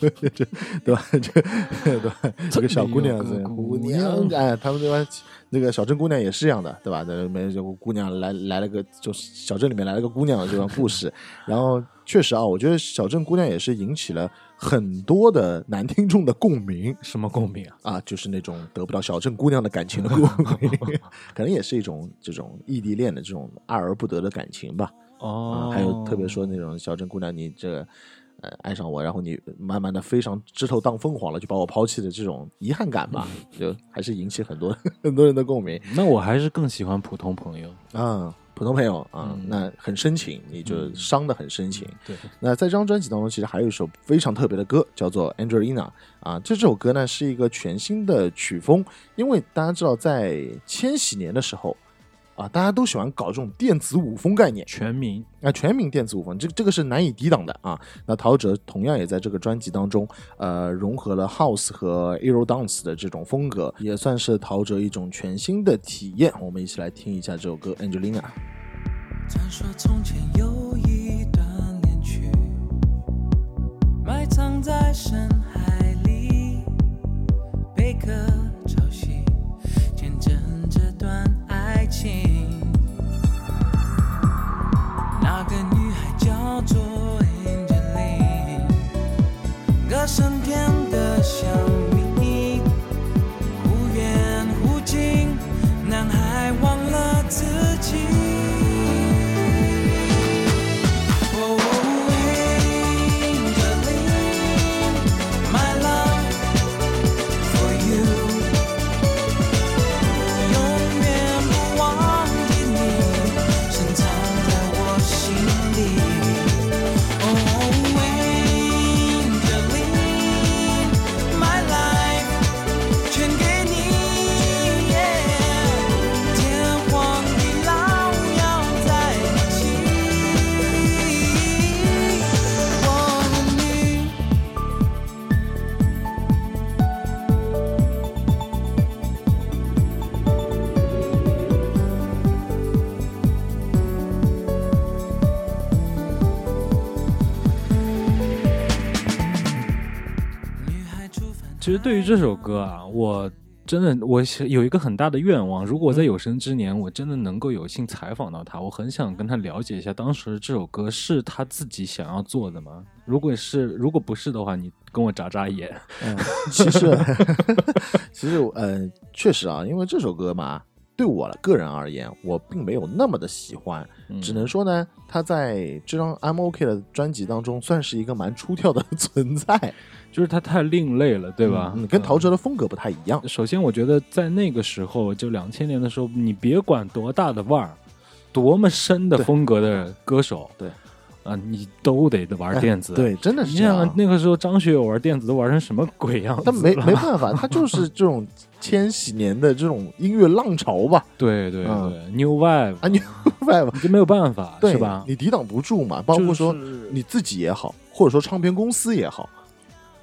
就这对吧？这对吧？这个小姑娘姑娘，娘哎，他们这边那个小镇姑娘也是这样的，对吧？那没有姑娘来来了个，就是小镇里面来了个姑娘的这段故事。然后确实啊，我觉得小镇姑娘也是引起了很多的男听众的共鸣 什么共鸣啊？啊，就是那种得不到小镇姑娘的感情的共鸣，可能也是一种这种异地恋的这种爱而不得的感情吧。哦啊，，还有特别说那种小镇姑娘，你这呃爱上我，然后你慢慢的飞上枝头当凤凰了，就把我抛弃的这种遗憾感吧，就还是引起很多 很多人的共鸣那我还是更喜欢普通朋友。啊。普通朋友啊，嗯那很深情，你就嗯伤的很深情。对，那在这张专辑当中，其实还有一首非常特别的歌，叫做《Angelina》啊。这首歌呢是一个全新的曲风，因为大家知道，在千禧年的时候啊，大家都喜欢搞这种电子舞风概念。全民啊，全民电子舞风，这个这个是难以抵挡的啊。那陶喆同样也在这个专辑当中，呃，融合了 House 和 Euro Dance 的这种风格，也算是陶喆一种全新的体验。我们一起来听一下这首歌《Angelina》。传说从前有实对于这首歌啊，我真的我是有一个很大的愿望，如果我在有生之年，我真的能够有幸采访到他，我很想跟他了解一下，当时这首歌是他自己想要做的吗？如果是，如果不是的话，你跟我眨眨眼。嗯，其实 其实呃，确实啊，因为这首歌嘛，对我个人而言，我并没有那么的喜欢，嗯只能说呢，他在这张 I'm OK 的专辑当中算是一个蛮出挑的存在，就是他太另类了，对吧？嗯，跟陶喆的风格不太一样。首先，我觉得在那个时候，就两千年的时候，你别管多大的腕儿，多么深的风格的歌手，对啊，你都得玩电子。哎对，真的是这样。想想那个时候张学友玩电子都玩成什么鬼样子但没没办法，他就是这种千禧年的这种音乐浪潮吧，对对嗯。对，New Wave 啊，，New Wave 就没有办法，对是吧？你抵挡不住嘛。包括说你自己也好，或者说唱片公司也好，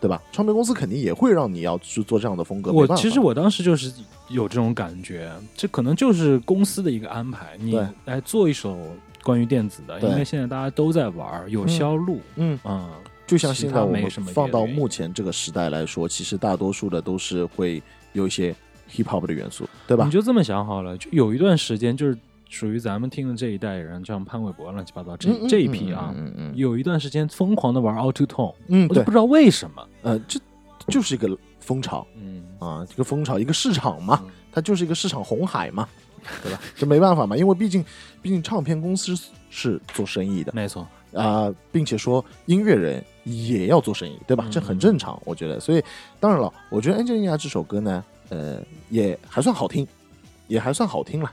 对吧？唱片公司肯定也会让你要去做这样的风格。我其实我当时就是有这种感觉，这可能就是公司的一个安排，你来做一首关于电子的，因为现在大家都在玩，有销路，嗯，嗯，就像现在我们没什么放到目前这个时代来说，其实大多数的都是会有一些 hip hop 的元素，对吧你？就这么想好了，就有一段时间就是属于咱们听的这一代人，像潘玮柏乱七八糟这、这一批啊，嗯嗯嗯有一段时间疯狂的玩 Auto Tone，嗯，我就不，知道为什么，呃，这就是一个风潮嗯啊，这个风潮一个市场嘛，嗯它就是一个市场红海嘛，对吧？这没办法嘛，因为毕竟毕竟唱片公司是做生意的没错，啊、并且说音乐人也要做生意，对吧？嗯这很正常，我觉得。所以当然了，我觉得《Angelina》这首歌呢，呃，也还算好听，也还算好听了。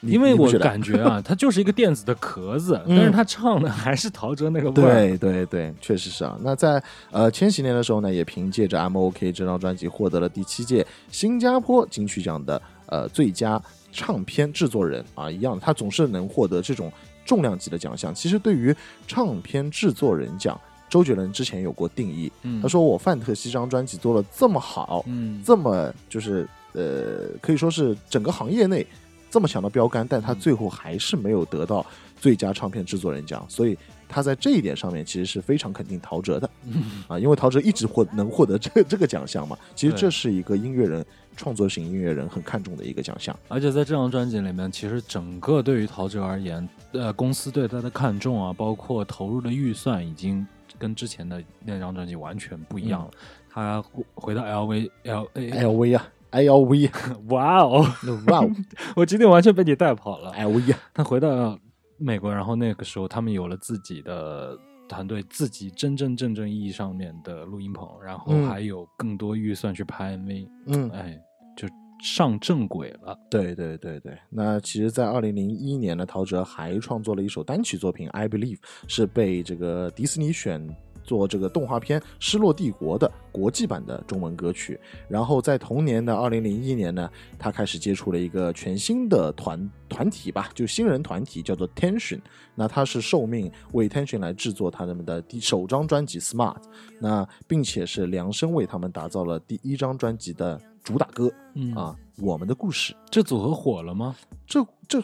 因为我感觉啊，它就是一个电子的壳子，嗯但是他唱的还是陶喆那个味儿。对对对，确实是啊。那在呃千禧年的时候呢，也凭借着《I'm OK》这张专辑获得了第七届新加坡金曲奖的呃最佳唱片制作人啊，一样，他总是能获得这种重量级的奖项。其实对于唱片制作人奖，周杰伦之前有过定义，嗯，他说我范特西这张专辑做的这么好，嗯，这么就是呃，可以说是整个行业内这么强的标杆，但他最后还是没有得到最佳唱片制作人奖，所以他在这一点上面其实是非常肯定陶喆的。嗯。啊，因为陶喆一直获能获得这这个奖项嘛，其实这是一个音乐人创作型音乐人很看重的一个奖项。而且在这张专辑里面，其实整个对于陶喆而言，呃，公司对他的看重啊，包括投入的预算，已经跟之前的那张专辑完全不一样了。他回回到 LV L A，LV 啊，LV，哇哦！哇哦 我今天完全被你带跑了。，LV 啊，他回到美国，然后那个时候他们有了自己的团队，自己真真正正意义上面的录音棚，然后嗯。还有更多预算去拍 MV，、嗯，哎，就上正轨了。对对对对，那其实，在二零零一年呢，陶喆还创作了一首单曲作品《I Believe》，是被这个迪士尼选做这个动画片《失落帝国》的国际版的中文歌曲。然后在同年的二零零一年呢，他开始接触了一个全新的团团体吧，就新人团体叫做 Tension。那他是受命为 Tension 来制作他们的第首张专辑《Smart》，那并且是量身为他们打造了第一张专辑的主打歌嗯，啊，《我们的故事》。这组合火了吗？这这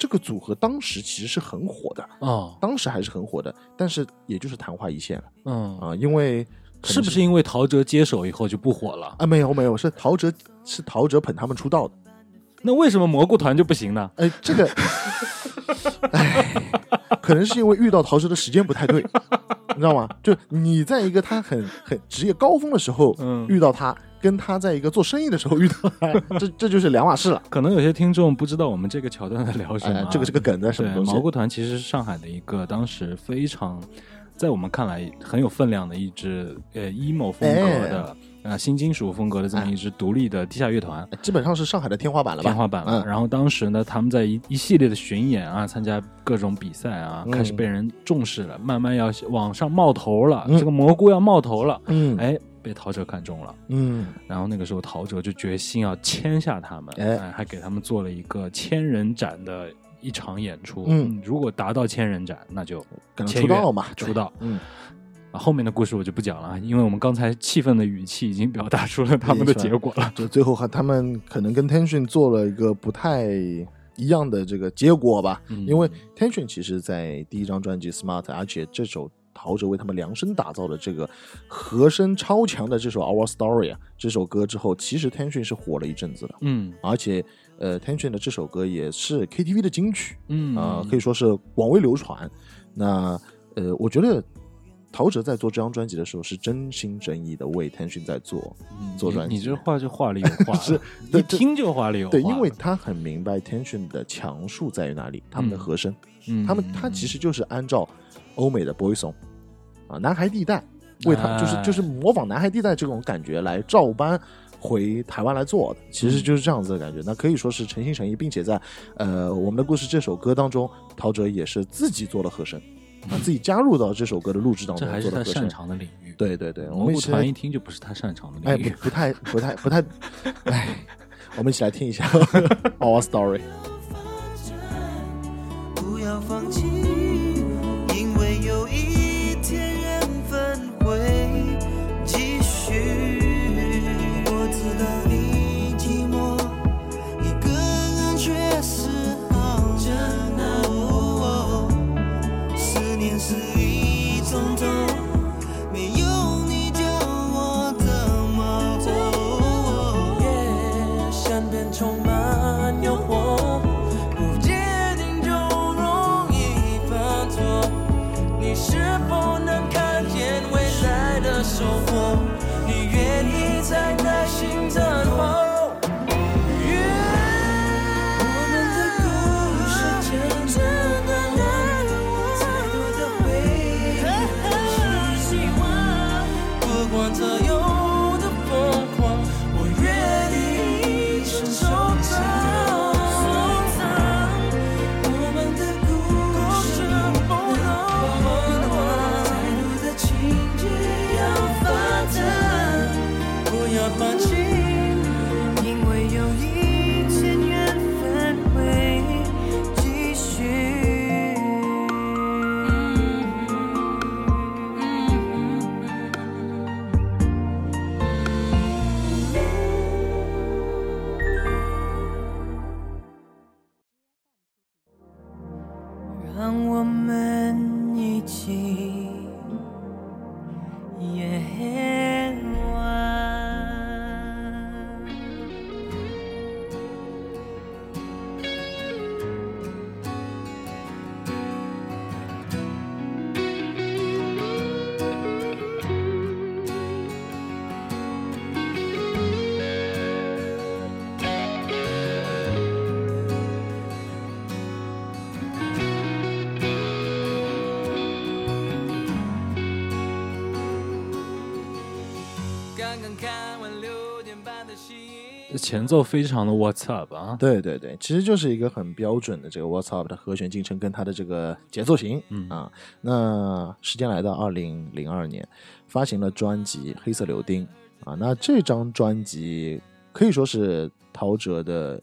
这个组合当时其实是很火的，哦，当时还是很火的，但是也就是昙花一现了嗯，啊，因为是不是因为陶喆接手以后就不火了？啊？没有没有，是陶喆是陶喆捧他们出道的，那为什么蘑菇团就不行呢？哎，这个，哎，可能是因为遇到陶喆的时间不太对，你知道吗？就你在一个他很很职业高峰的时候嗯遇到他，跟他在一个做生意的时候遇到他，这这就是两码事了。可能有些听众不知道我们这个桥段在聊什么啊、，哎这个是个梗在什么对，东西蘑？菇团其实是上海的一个当时非常，在我们看来很有分量的一支呃 emo 风格的、呃新金属风格的这么一支独立的地下乐团。基本上是上海的天花板了吧？天花板了，嗯然后当时呢，他们在一一系列的巡演啊，参加各种比赛啊，嗯开始被人重视了，慢慢要往上冒头了。嗯这个蘑菇要冒头了，嗯哎，被陶喆看中了。嗯然后那个时候，陶喆就决心要签下他们，哎哎，还给他们做了一个千人展的一场演出。嗯如果达到千人展，那就可出道嘛，出道。嗯。啊，后面的故事我就不讲了，因为我们刚才气愤的语气已经表达出了他们的结果了。就最后和他们可能跟 Tension 做了一个不太一样的这个结果吧，嗯因为 Tension 其实在第一张专辑 Smart，而且这首陶喆为他们量身打造的这个和声超强的这首 Our Story 啊，这首歌之后，其实 Tension 是火了一阵子的，嗯而且呃 Tension 的这首歌也是 KTV 的金曲嗯啊、可以说是广为流传。那呃，我觉得。陶喆在做这张专辑的时候是真心真意的为 Tension 在做，嗯做专辑。你你这话就话里有话，是一听就话里有话。对，因为他很明白 Tension 的强处在于哪里，他们的和声，嗯他们他其实就是按照欧美的 boy song 啊，男孩地带为他、就是哎就是模仿男孩地带这种感觉来照搬回台湾来做的，其嗯实就是这样子的感觉。那可以说是诚心诚意，并且在呃我们的故事这首歌当中，陶喆也是自己做了和声啊，自己加入到这首歌的录制当中这还是他擅。长的领域。对对对，我们一起来团一听就不是他擅长的哎，领域不。不太不太不太，哎，我们一起来听一下 Our Story。不要放弃，前奏非常的 What's up 啊，对对对，其实就是一个很标准的这个 What's Up 的和弦进程跟它的这个节奏型，嗯。啊，那时间来到二零零二年，发行了专辑《黑色柳丁》啊，那这张专辑可以说是陶喆的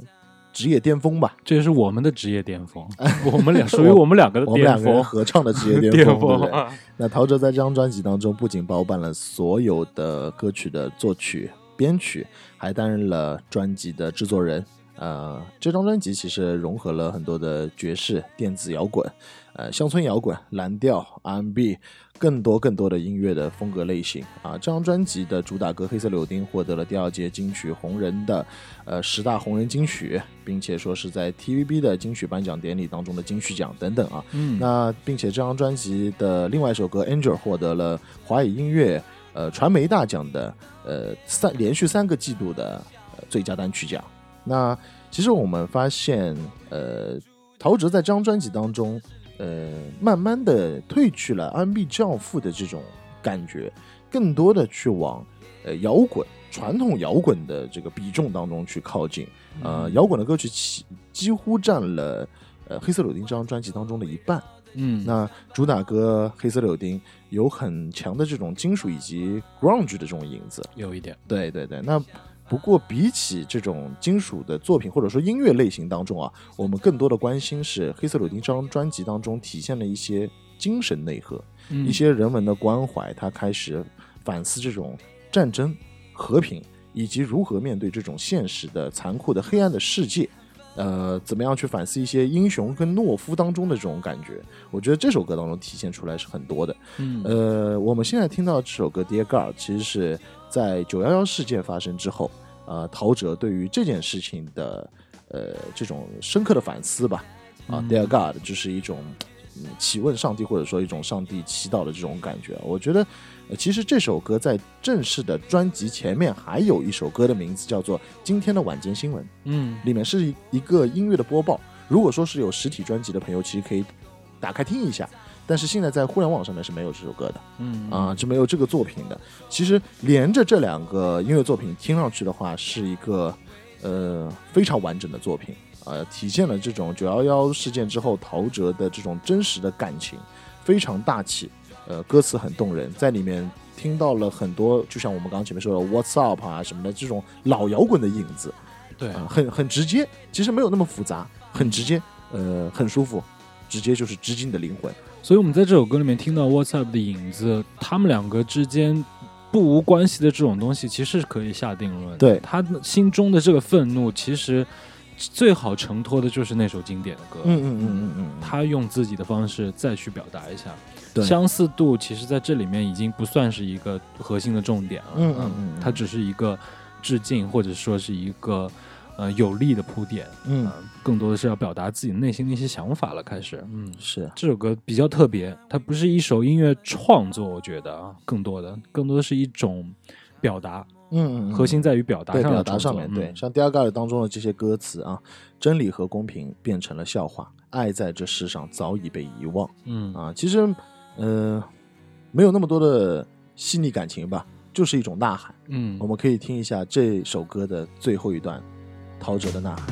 职业巅峰吧，这也是我们的职业巅峰，我们俩属于我们两个的我们两个人合唱的职业巅 巅峰，对不对？啊，那陶喆在这张专辑当中，不仅包办了所有的歌曲的作曲、编曲，还担任了专辑的制作人。呃，这张专辑其实融合了很多的爵士、电子摇滚、呃乡村摇滚、蓝调、R&B，更多更多的音乐的风格类型啊。这张专辑的主打歌《黑色柳丁》获得了第二届金曲红人的呃十大红人金曲，并且说是在 TVB 的金曲颁奖典礼当中的金曲奖等等啊。嗯，那并且这张专辑的另外一首歌《Angel》获得了华语音乐呃传媒大奖的呃三连续三个季度的、呃、最佳单曲奖。那其实我们发现，呃，陶喆在这张专辑当中，呃，慢慢的褪去了 R&B 教父的这种感觉，更多的去往呃摇滚传统摇滚的这个比重当中去靠近。呃，摇滚的歌曲几几乎占了呃《黑色柳丁》这张专辑当中的一半。嗯，那主打歌《黑色柳丁》有很强的这种金属以及 grunge 的这种影子。有一点，对对对，那不过比起这种金属的作品或者说音乐类型当中啊，我们更多的关心是《黑色柳丁》这张专辑当中体现了一些精神内核，嗯一些人文的关怀，他开始反思这种战争、和平以及如何面对这种现实的残酷的黑暗的世界。呃，怎么样去反思一些英雄跟懦夫当中的这种感觉？我觉得这首歌当中体现出来是很多的。嗯呃，我们现在听到这首歌《Dear God》，其实是在九幺幺事件发生之后，呃，陶喆对于这件事情的呃这种深刻的反思吧。啊，嗯 Dear God 就是一种嗯祈问上帝或者说一种上帝祈祷的这种感觉。我觉得，呃，其实这首歌在正式的专辑前面还有一首歌的名字叫做《今天的晚间新闻》。嗯里面是一一个音乐的播报。如果说是有实体专辑的朋友，其实可以打开听一下。但是现在在互联网上面是没有这首歌的嗯啊，是没有这个作品的。其实连着这两个音乐作品听上去的话，是一个呃非常完整的作品，呃，体现了这种九幺幺事件之后陶喆的这种真实的感情，非常大气，呃，歌词很动人，在里面听到了很多，就像我们刚刚前面说的 “What's up” 啊什么的这种老摇滚的影子。对啊、很很直接，其实没有那么复杂，很直接，呃，很舒服，直接就是直击你的灵魂。所以我们在这首歌里面听到 What's Up 的影子，他们两个之间不无关系的这种东西，其实是可以下定论的。对他心中的这个愤怒，其实最好承托的就是那首经典的歌。嗯嗯嗯嗯嗯，他用自己的方式再去表达一下，对相似度其实在这里面已经不算是一个核心的重点了。嗯嗯嗯嗯它只是一个致敬，或者说是一个呃有力的铺垫。嗯呃更多的是要表达自己内心的一些想法了。开始，嗯，是，这首歌比较特别，它不是一首音乐创作，我觉得啊，更多的更多的是一种表达，嗯嗯，核心在于表达对上的表达上面，对，像《第二盖尔》当中的这些歌词啊，真理和公平变成了笑话，爱在这世上早已被遗忘嗯嗯啊。其实，呃，没有那么多的细腻感情吧，就是一种呐喊。嗯我们可以听一下这首歌的最后一段，陶喆的呐喊。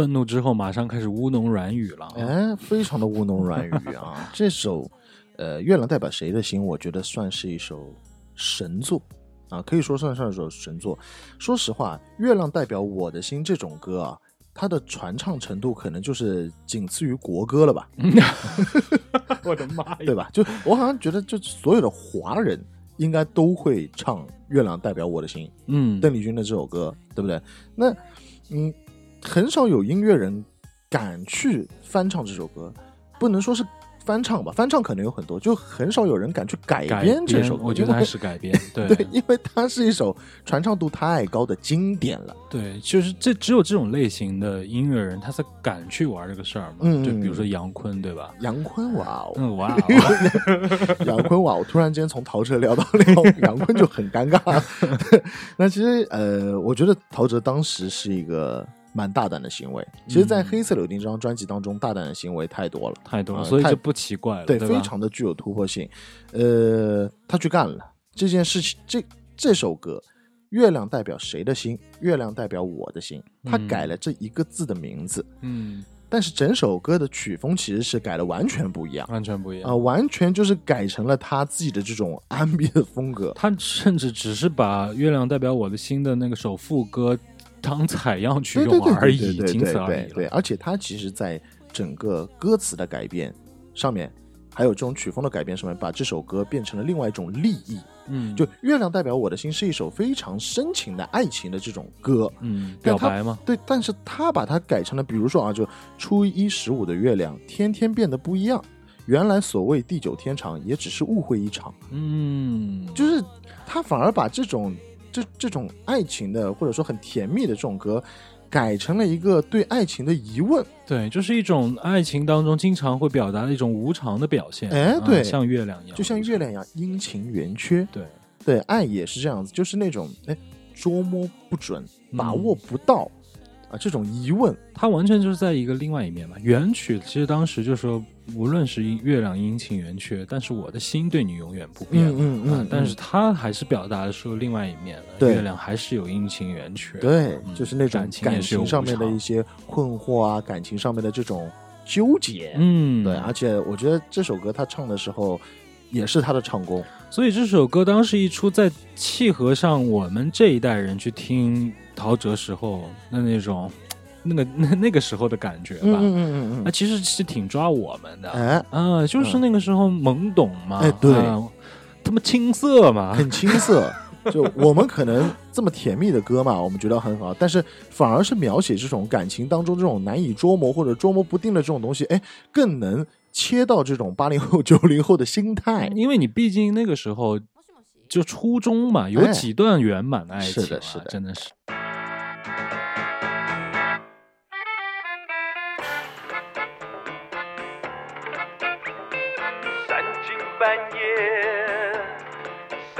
愤怒之后马上开始乌侬软语了啊。哎，非常的乌侬软语啊！这首呃《月亮代表谁的心》，我觉得算是一首神作啊，可以说算上一首神作。说实话，《月亮代表我的心》这种歌啊，它的传唱程度可能就是仅次于国歌了吧，我的妈呀！对吧？就我好像觉得，就所有的华人应该都会唱《月亮代表我的心》。嗯，邓丽君的这首歌，对不对？那嗯，很少有音乐人敢去翻唱这首歌，不能说是翻唱吧，翻唱可能有很多，就很少有人敢去改改编这首歌。我觉得还是改编。对对，因为它是一首传唱度太高的经典了。对，就是这只有这种类型的音乐人，他才敢去玩这个事儿嘛。嗯就比如说杨坤，对吧？杨坤，哇哦，嗯，哇哦，杨坤哇！我突然间从陶喆聊到聊 杨坤就很尴尬。那其实呃，我觉得陶喆当时是一个蛮大胆的行为。其实，在《黑色柳丁》这张专辑当中，大胆的行为太多了。太多了，所以就不奇怪了，对，吧非常的具有突破性。呃，他去干了这件事情，这这首歌《月亮代表谁的心》，月亮代表我的心，他嗯改了这一个字的名字，嗯，但是整首歌的曲风其实是改的完全不一样。完全不一样啊、。完全就是改成了他自己的这种 R&B 的风格。他甚至只是把《月亮代表我的心》的那个首副歌当采样去用而已，仅此而已。对对，而且它其实在整个歌词的改变上面，还有这种曲风的改变上面，把这首歌变成了另外一种利益。嗯，就《月亮代表我的心》是一首非常深情的爱情的这种歌，嗯，表白嘛，对，但是他把它改成了，比如说啊，就初一十五的月亮，天天变得不一样。原来所谓地久天长，也只是误会一场。嗯，就是他反而把这种这这种爱情的或者说很甜蜜的这种歌，改成了一个对爱情的疑问。对，就是一种爱情当中经常会表达的一种无常的表现。啊哎对像月亮一样，就像月亮一样阴晴圆缺。对，对，爱也是这样子，就是那种哎捉摸不准、嗯把握不到、啊这种疑问。它完全就是在一个另外一面嘛。原曲其实当时就说，无论是阴月亮阴晴圆缺，但是我的心对你永远不变。嗯嗯嗯啊但是他还是表达的说另外一面了，对月亮还是有阴晴圆缺。对，嗯就是那种感情上面的一些困惑啊，感情上面的这种纠结。嗯，对，而且我觉得这首歌他唱的时候，也是他的唱功。所以这首歌当时一出，在契合上我们这一代人去听陶喆时候的那种，那个那那个时候的感觉吧，嗯嗯嗯嗯那其实是挺抓我们的。嗯，哎，啊，就是那个时候懵懂嘛，哎对啊他们青涩嘛，很青涩。就我们可能这么甜蜜的歌嘛，我们觉得很好，但是反而是描写这种感情当中这种难以捉摸或者捉摸不定的这种东西，哎，更能切到这种八零后、九零后的心态。因为你毕竟那个时候就初中嘛，有哎几段圆满的爱情、啊是的是的真的是。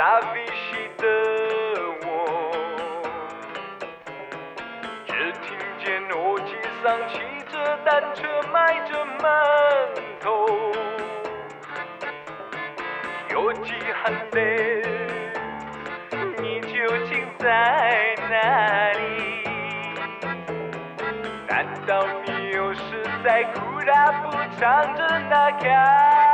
傻逼兮的我，只听见诺基桑骑着单车卖着馒头，有几喊累，你究竟在哪里？难道你又是在哭大不唱着那卡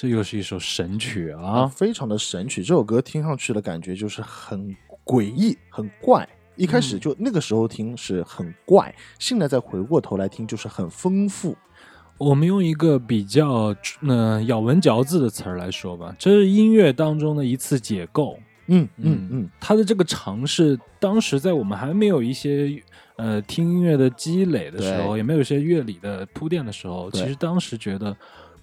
这又是一首神曲啊，啊！非常的神曲。这首歌听上去的感觉就是很诡异、很怪。一开始就、那个时候听是很怪，现在再回过头来听就是很丰富。我们用一个比较呃咬文嚼字的词儿来说吧，这是音乐当中的一次解构。嗯嗯嗯，他的这个尝试，当时在我们还没有一些呃听音乐的积累的时候，也没有一些乐理的铺垫的时候，其实当时觉得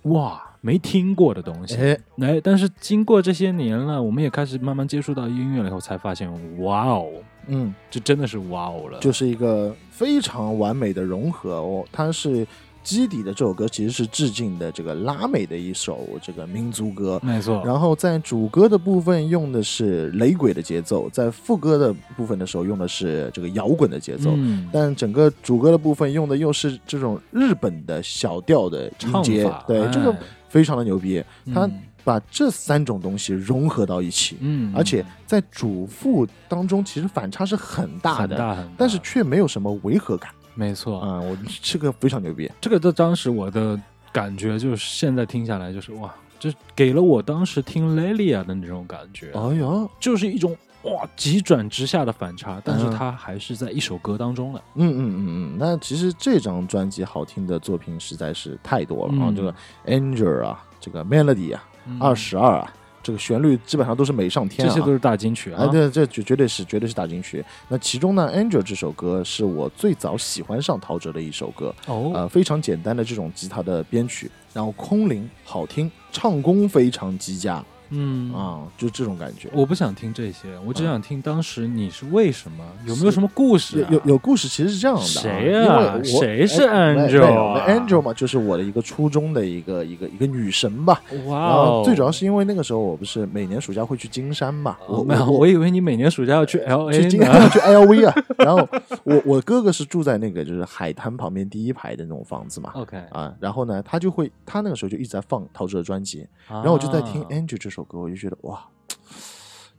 哇没听过的东西。哎，哎，但是经过这些年了，我们也开始慢慢接触到音乐了以后，才发现，哇哦，嗯，这真的是哇哦了。就是一个非常完美的融合哦。它是基底的这首歌其实是致敬的这个拉美的一首这个民族歌。没错，然后在主歌的部分用的是雷鬼的节奏，在副歌的部分的时候用的是这个摇滚的节奏，嗯。但整个主歌的部分用的又是这种日本的小调的音唱阶法，，对，哎。这个非常的牛逼。他嗯把这三种东西融合到一起，嗯，而且在主副当中其实反差是很大的，很大很大，但是却没有什么违和感没错，啊、我这个非常牛逼。这个在当时我的感觉就是现在听下来就是哇，这给了我当时听 Lelia 的那种感觉，哎呦，就是一种哇急转直下的反差，但是嗯它还是在一首歌当中了。嗯嗯嗯嗯，那其实这张专辑好听的作品实在是太多了啊，嗯这个 Angel 啊，这个 Melody 啊，嗯二十二啊，这个旋律基本上都是美上天啊，这些都是大金曲啊。啊，对，这绝绝对是绝对是大金曲。那其中呢，《Angel》这首歌是我最早喜欢上陶喆的一首歌，哦，呃，非常简单的这种吉他的编曲，然后空灵好听，唱功非常极佳嗯。啊，就这种感觉。我不想听这些，我只想听当时你是为什么，有没有什么故事、啊？有有有故事，其实是这样的、啊，谁啊谁是哎没 Angel 没有啊 Angel 嘛，就是我的一个初中的一个一个一个女神吧。哇然后哦！最主要是因为那个时候我不是每年暑假会去金山嘛，我哦没有，我我以为你每年暑假要去 L 去 LV 啊，然后我我哥哥是住在那个就是海滩旁边第一排的那种房子嘛，OK，啊，然后呢，他就会他那个时候就一直在放陶喆的专辑，然然后我就在听《Angel》这首歌，我就觉得哇，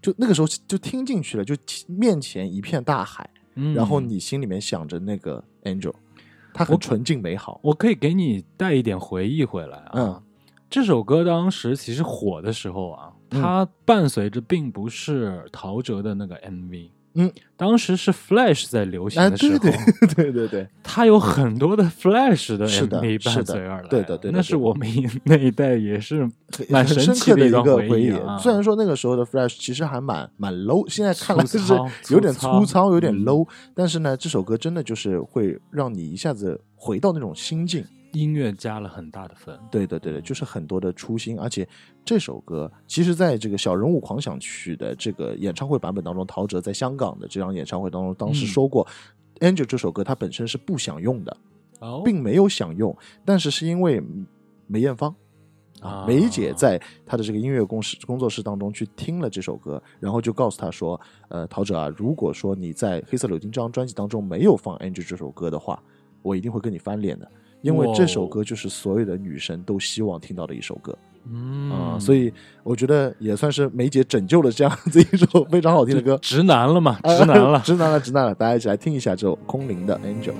就那个时候就听进去了，就面前一片大海，嗯然后你心里面想着那个 Angel，他很纯净美好，我可以给你带一点回忆回来啊。嗯这首歌当时其实火的时候啊，嗯它伴随着并不是陶喆的那个 MV，嗯，当时是 Flash 在流行哎，的时候，对对 对对对，它有很多的 Flash 的是的 MV 是的。伴随而来，对的对的那是我们那一代也是蛮神深刻的一段个回忆啊。虽然说那个时候的 Flash 其实还蛮蛮 low，现在看来是粗糙有点粗糙有点嗯 low，但是呢，这首歌真的就是会让你一下子回到那种心境。音乐加了很大的分，对的，对的，就是很多的初心，而且这首歌其实在这个《小人物狂想曲》的这个演唱会版本当中，陶喆在香港的这场演唱会当中，当时嗯。说过，Angel》这首歌他本身是不想用的，哦。并没有想用，但是是因为梅艳芳。啊梅姐在她的这个音乐工室工作室当中去听了这首歌，然后就告诉她说：“呃，陶喆啊，如果说你在《黑色柳丁》这张专辑当中没有放《Angel》这首歌的话，我一定会跟你翻脸的，因为这首歌就是所有的女生都希望听到的一首歌嗯啊、所以我觉得也算是梅姐拯救了这样子一首非常好听的歌。直男了嘛，呃直男了。直男了，直男了！大家一起来听一下这首空灵的《》。Angel，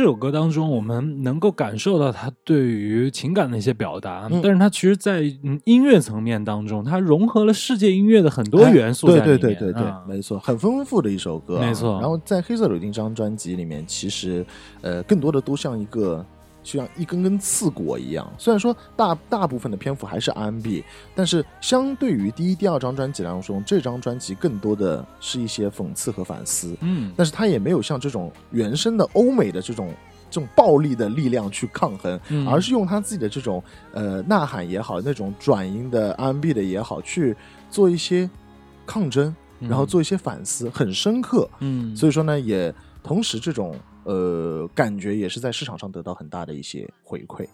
这首歌当中，我们能够感受到他对于情感的一些表达，嗯但是他其实在，嗯音乐层面当中，他融合了世界音乐的很多元素对。对对对对，啊没错，很丰富的一首歌啊、没错然后在《黑色柳丁》这张专辑里面，其实呃，更多的都像一个。就像一根根刺果一样，虽然说大大部分的篇幅还是 R&B，但是相对于第一、第二张专辑当中，这张专辑更多的是一些讽刺和反思。嗯，但是它也没有像这种原生的欧美的这种这种暴力的力量去抗衡，嗯而是用他自己的这种呃呐喊也好，那种转音的 R&B 的也好，去做一些抗争，然后做一些反思，很深刻。嗯，所以说呢，也同时这种呃感觉也是在市场上得到很大的一些回馈。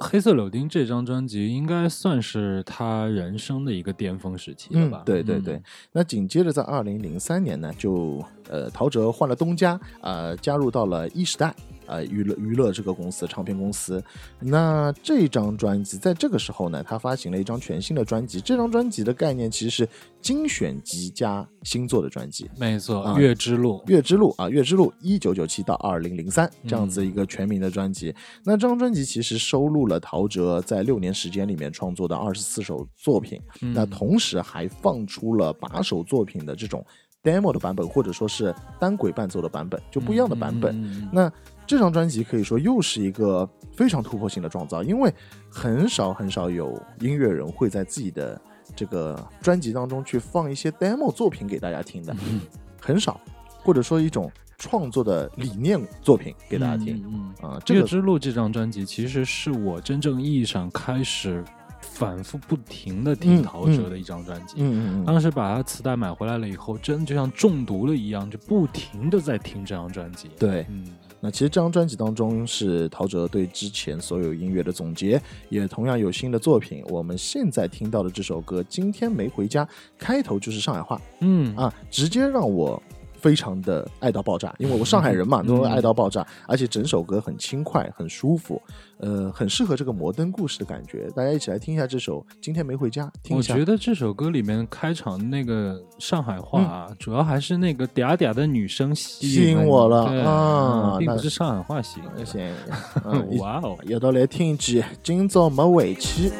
黑色柳丁这张专辑应该算是他人生的一个巅峰时期了吧？嗯对对对。那紧接着在二零零三年呢，就呃陶喆换了东家，呃加入到了一时代。呃，娱乐娱乐这个公司，唱片公司。那这张专辑在这个时候呢，他发行了一张全新的专辑。这张专辑的概念其实是精选集加星座的专辑，没错，啊月之路》。月之路》啊，《月之路》一九九七到二零零三这样子一个全名的专辑。那这张专辑其实收录了陶喆在六年时间里面创作的二十四首作品，嗯那同时还放出了八首作品的这种 demo 的版本，或者说是单轨伴奏的版本，就不一样的版本。嗯嗯嗯那这张专辑可以说又是一个非常突破性的创造，因为很少很少有音乐人会在自己的这个专辑当中去放一些 demo 作品给大家听的，嗯 很少，或者说一种创作的理念作品给大家听嗯啊、这个月之路》这张专辑其实是我真正意义上开始反复不停的听嗯陶喆的一张专辑。嗯嗯嗯，当时把他磁带买回来了以后，真的就像中毒了一样，就不停的在听这张专辑。对。嗯，那其实这张专辑当中是陶喆对之前所有音乐的总结，也同样有新的作品。我们现在听到的这首歌《今天没回家》，开头就是上海话嗯啊，直接让我非常的爱到爆炸，因为我上海人嘛，都会爱到爆炸，而且整首歌很轻快，很舒服，呃，很适合这个摩登故事的感觉。大家一起来听一下这首《今天没回家》，听一下。我觉得这首歌里面开场那个上海话啊，主要还是那个嗲嗲的女生吸引我了对啊那并不是上海话吸引我。行，嗯，哇哦，一道来听一句，今早没回去。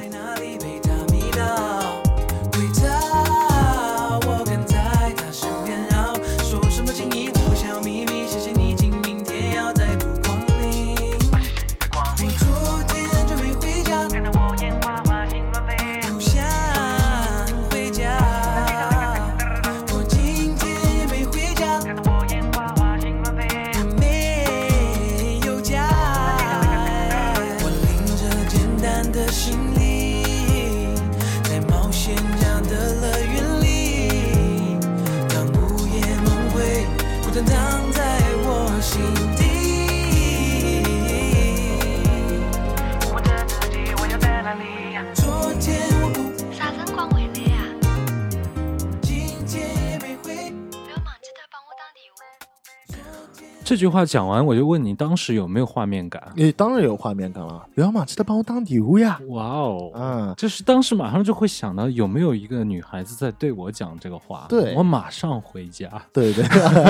这句话讲完，我就问你，当时有没有画面感？你当然有画面感了，不要嘛，记得帮我当礼物呀。哇哦，嗯，就是当时马上就会想到有没有一个女孩子在对我讲这个话，对。我马上回家。对对，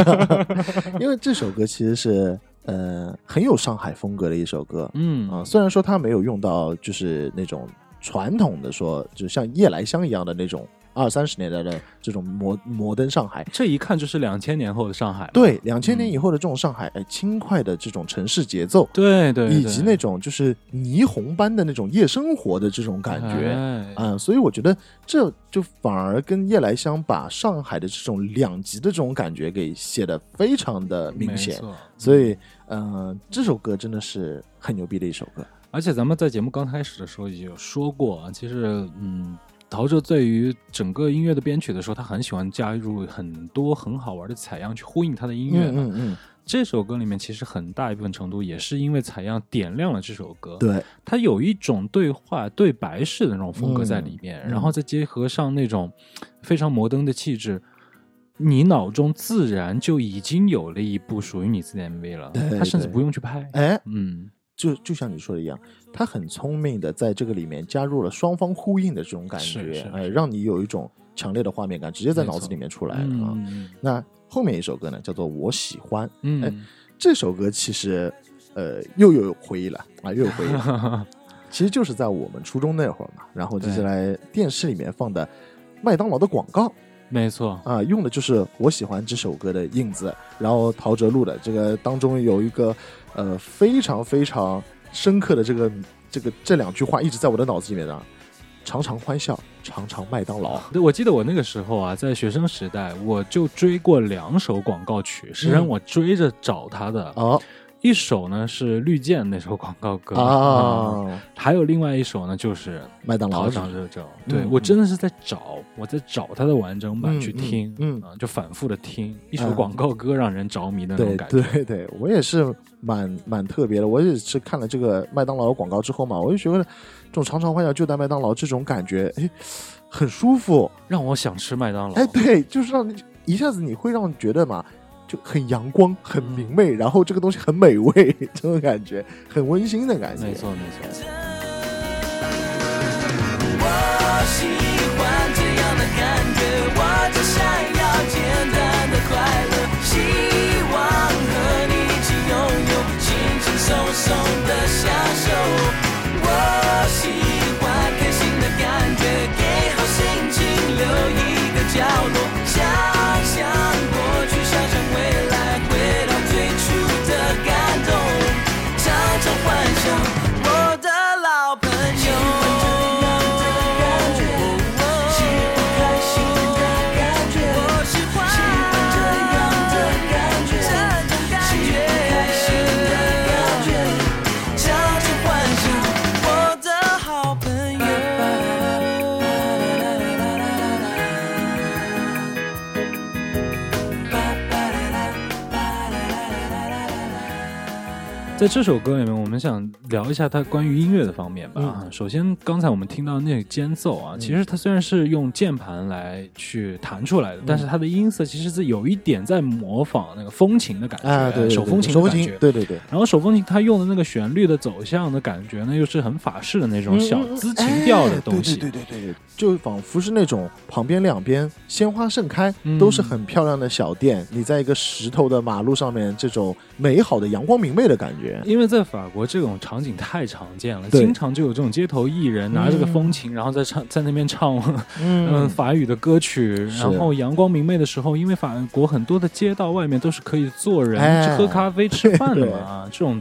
因为这首歌其实是呃很有上海风格的一首歌。嗯。啊，虽然说它没有用到就是那种传统的说，就像夜来香一样的那种二三十年代的这种摩摩登上海。这一看就是两千年后的上海。对，两千年以后的这种上海，哎，轻快的这种城市节奏，对对，以及那种就是霓虹般的那种夜生活的这种感觉，哎啊、所以我觉得这就反而跟夜来香把上海的这种两极的这种感觉给写的非常的明显所以，嗯、这首歌真的是很牛逼的一首歌。而且咱们在节目刚开始的时候也有说过啊，其实嗯，陶喆对于整个音乐的编曲的时候，他很喜欢加入很多很好玩的采样去呼应他的音乐嘛。嗯嗯这首歌里面其实很大一部分程度也是因为采样点亮了这首歌，对，它有一种对话对白式的那种风格在里面，嗯。然后再结合上那种非常摩登的气质。你脑中自然就已经有了一部属于你自己的 MV 了，对对他甚至不用去拍。哎，嗯，就就像你说的一样，他很聪明的在这个里面加入了双方呼应的这种感觉哎，是让你有一种强烈的画面感，直接在脑子里面出来了啊。嗯那后面一首歌呢，叫做《我喜欢》。嗯，哎这首歌其实呃又有回忆了啊，又有回忆了。其实就是在我们初中那会儿嘛，然后接下来电视里面放的麦当劳的广告没错，啊，用的就是我喜欢这首歌的印子，然后陶喆录的这个当中有一个呃非常非常深刻的这个这个这两句话一直在我的脑子里面呢，常常欢笑，常常麦当劳。对，我记得我那个时候啊，在学生时代，我就追过两首广告曲，是让我追着找他的。哦一首呢是绿箭那首广告歌啊，还有另外一首呢就是麦当劳逃上热州。对嗯我真的是在找，我在找它的完整版嗯去听，嗯嗯啊，就反复的听一首嗯广告歌，让人着迷的那种感觉。对对，我也是蛮蛮特别的。我也是看了这个麦当劳的广告之后嘛，我就觉得这种常常欢笑就在麦当劳这种感觉，哎，很舒服。让我想吃麦当劳。哎，对，就是让你一下子你会让你觉得嘛，就很阳光、很明媚，然后这个东西很美味，这种感觉很温馨的感觉。没错没错。我喜欢这样的感觉，我只想要简单的快乐，希望和你一起拥有轻轻松松在这首歌里面，我们想聊一下它关于音乐的方面吧。啊首先，刚才我们听到那个间奏啊，其实它虽然是用键盘来去弹出来的，但是它的音色其实是有一点在模仿那个风琴的感觉，啊，对对对手风琴手风琴的感觉，。对对对，然后手风琴它用的那个旋律的走向的感觉呢，又是很法式的那种小资情调的东西。对对对对对，就仿佛是那种旁边两边鲜花盛开，嗯都是很漂亮的小店，你在一个石头的马路上面，这种美好的阳光明媚的感觉。因为在法国这种场景太常见了，经常就有这种街头艺人拿着个风琴，然后在唱在那边唱嗯。法语的歌曲，然后阳光明媚的时候，因为法国很多的街道外面都是可以坐人、哎。去喝咖啡、吃饭的嘛，啊，这种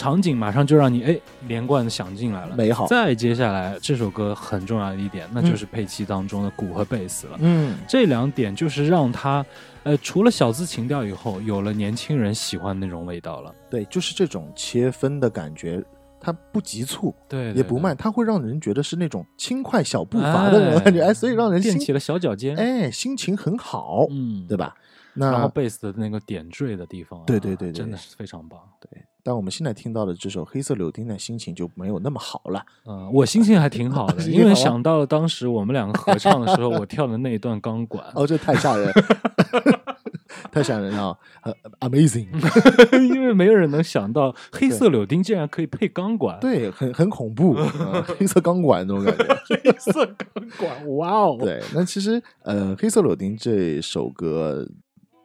场景马上就让你哎连贯的想进来了。美好。再接下来这首歌很重要的一点，那就是配器当中的鼓和贝斯了。嗯，这两点就是让它，呃，除了小资情调以后，有了年轻人喜欢那种味道了。对，就是这种切分的感觉，它不急促，对，也不慢，它会让人觉得是那种轻快小步伐的那种感觉，哎，所以让人心垫起了小脚尖。哎心情很好，嗯，对吧？然后贝斯的那个点缀的地方啊、对对对对真的是非常棒。对，但我们现在听到的这首《黑色柳丁》的心情就没有那么好了。嗯、我心情还挺好的，因为想到了当时我们两个合唱的时候，我跳的那一段钢管，哦，这太吓人，太吓人了、呃、，amazing，因为没有人能想到黑色柳丁竟然可以配钢管。，对，很很恐怖，呃黑色钢管那种感觉。黑色钢管，哇哦！对，那其实呃，《黑色柳丁》这首歌，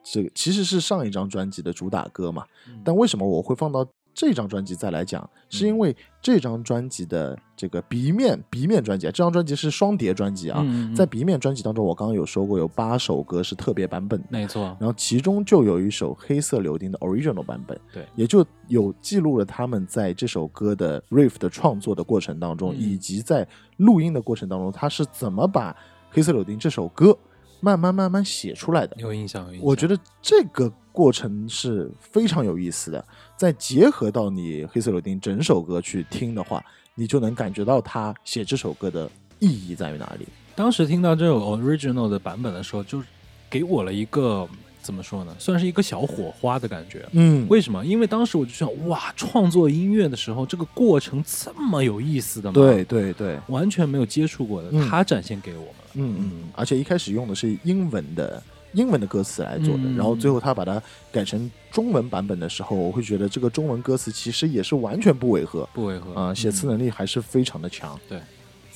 这个其实是上一张专辑的主打歌嘛。嗯但为什么我会放到这张专辑再来讲？是因为这张专辑的这个 B 面 B 面专辑啊，这张专辑是双碟专辑啊，在 B 面专辑当中，我刚刚有说过有八首歌是特别版本的。没错，然后其中就有一首《黑色柳丁》的 original 版本，对也就有记录了他们在这首歌的 riff 的创作的过程当中，嗯以及在录音的过程当中，他是怎么把《黑色柳丁》这首歌慢慢慢慢写出来的。有印象，有印象。我觉得这个过程是非常有意思的，再结合到你《黑色柳丁》整首歌去听的话，你就能感觉到他写这首歌的意义在于哪里。当时听到这首 original 的版本的时候，就给我了一个怎么说呢，算是一个小火花的感觉。嗯为什么？因为当时我就想，哇，创作音乐的时候，这个过程这么有意思的吗？对，对对，完全没有接触过的，嗯他展现给我们了。嗯嗯，而且一开始用的是英文的英文的歌词来做的，嗯然后最后他把它改成中文版本的时候，我会觉得这个中文歌词其实也是完全不违和不违和啊、写词能力还是非常的强。对。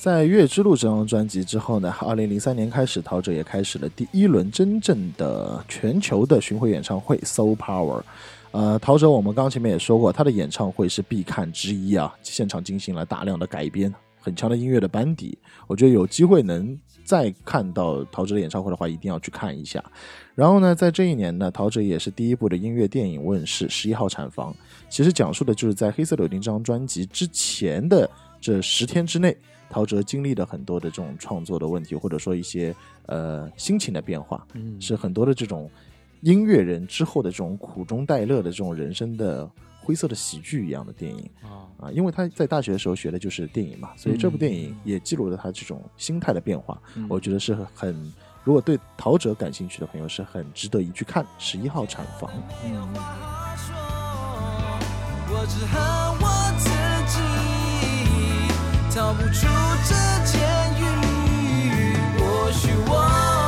在《月之路》这张专辑之后呢，二零零三年开始，陶喆也开始了第一轮真正的全球的巡回演唱会《So Power》。呃，陶喆我们刚前面也说过，他的演唱会是必看之一啊，现场进行了大量的改编，很强的音乐的班底。我觉得有机会能再看到陶喆的演唱会的话，一定要去看一下。然后呢，在这一年呢，陶喆也是第一部的音乐电影问世，《十一号产房》，其实讲述的就是在《黑色柳丁》这张专辑之前的这十天之内，陶喆经历了很多的这种创作的问题，或者说一些呃心情的变化，嗯是很多的这种音乐人之后的这种苦中带乐的这种人生的灰色的喜剧一样的电影啊，啊，因为他在大学的时候学的就是电影嘛，所以这部电影也记录了他这种心态的变化，嗯我觉得是很。如果对陶喆感兴趣的朋友，是很值得一去看《十一号产房》。嗯，我只恨我逃不出这监狱。或许我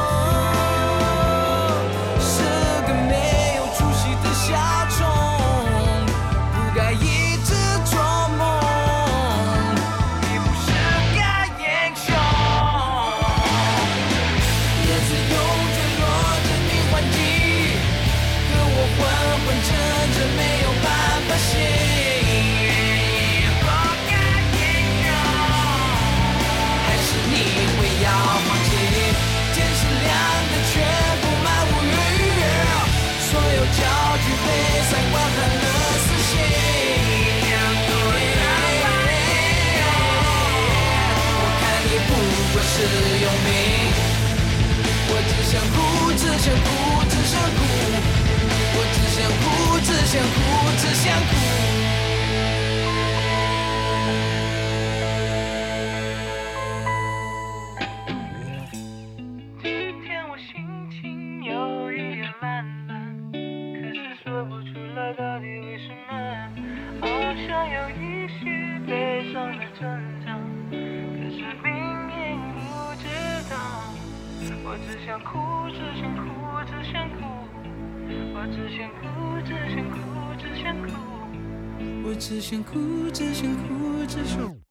只想哭只想哭今天我心情有一点烂漫可是说不出来到底为什么好像有一些悲伤的征兆可是明明不知道我只想哭只想哭只想哭。我只想哭，只想哭，只想哭。我只想哭，只想哭，只想。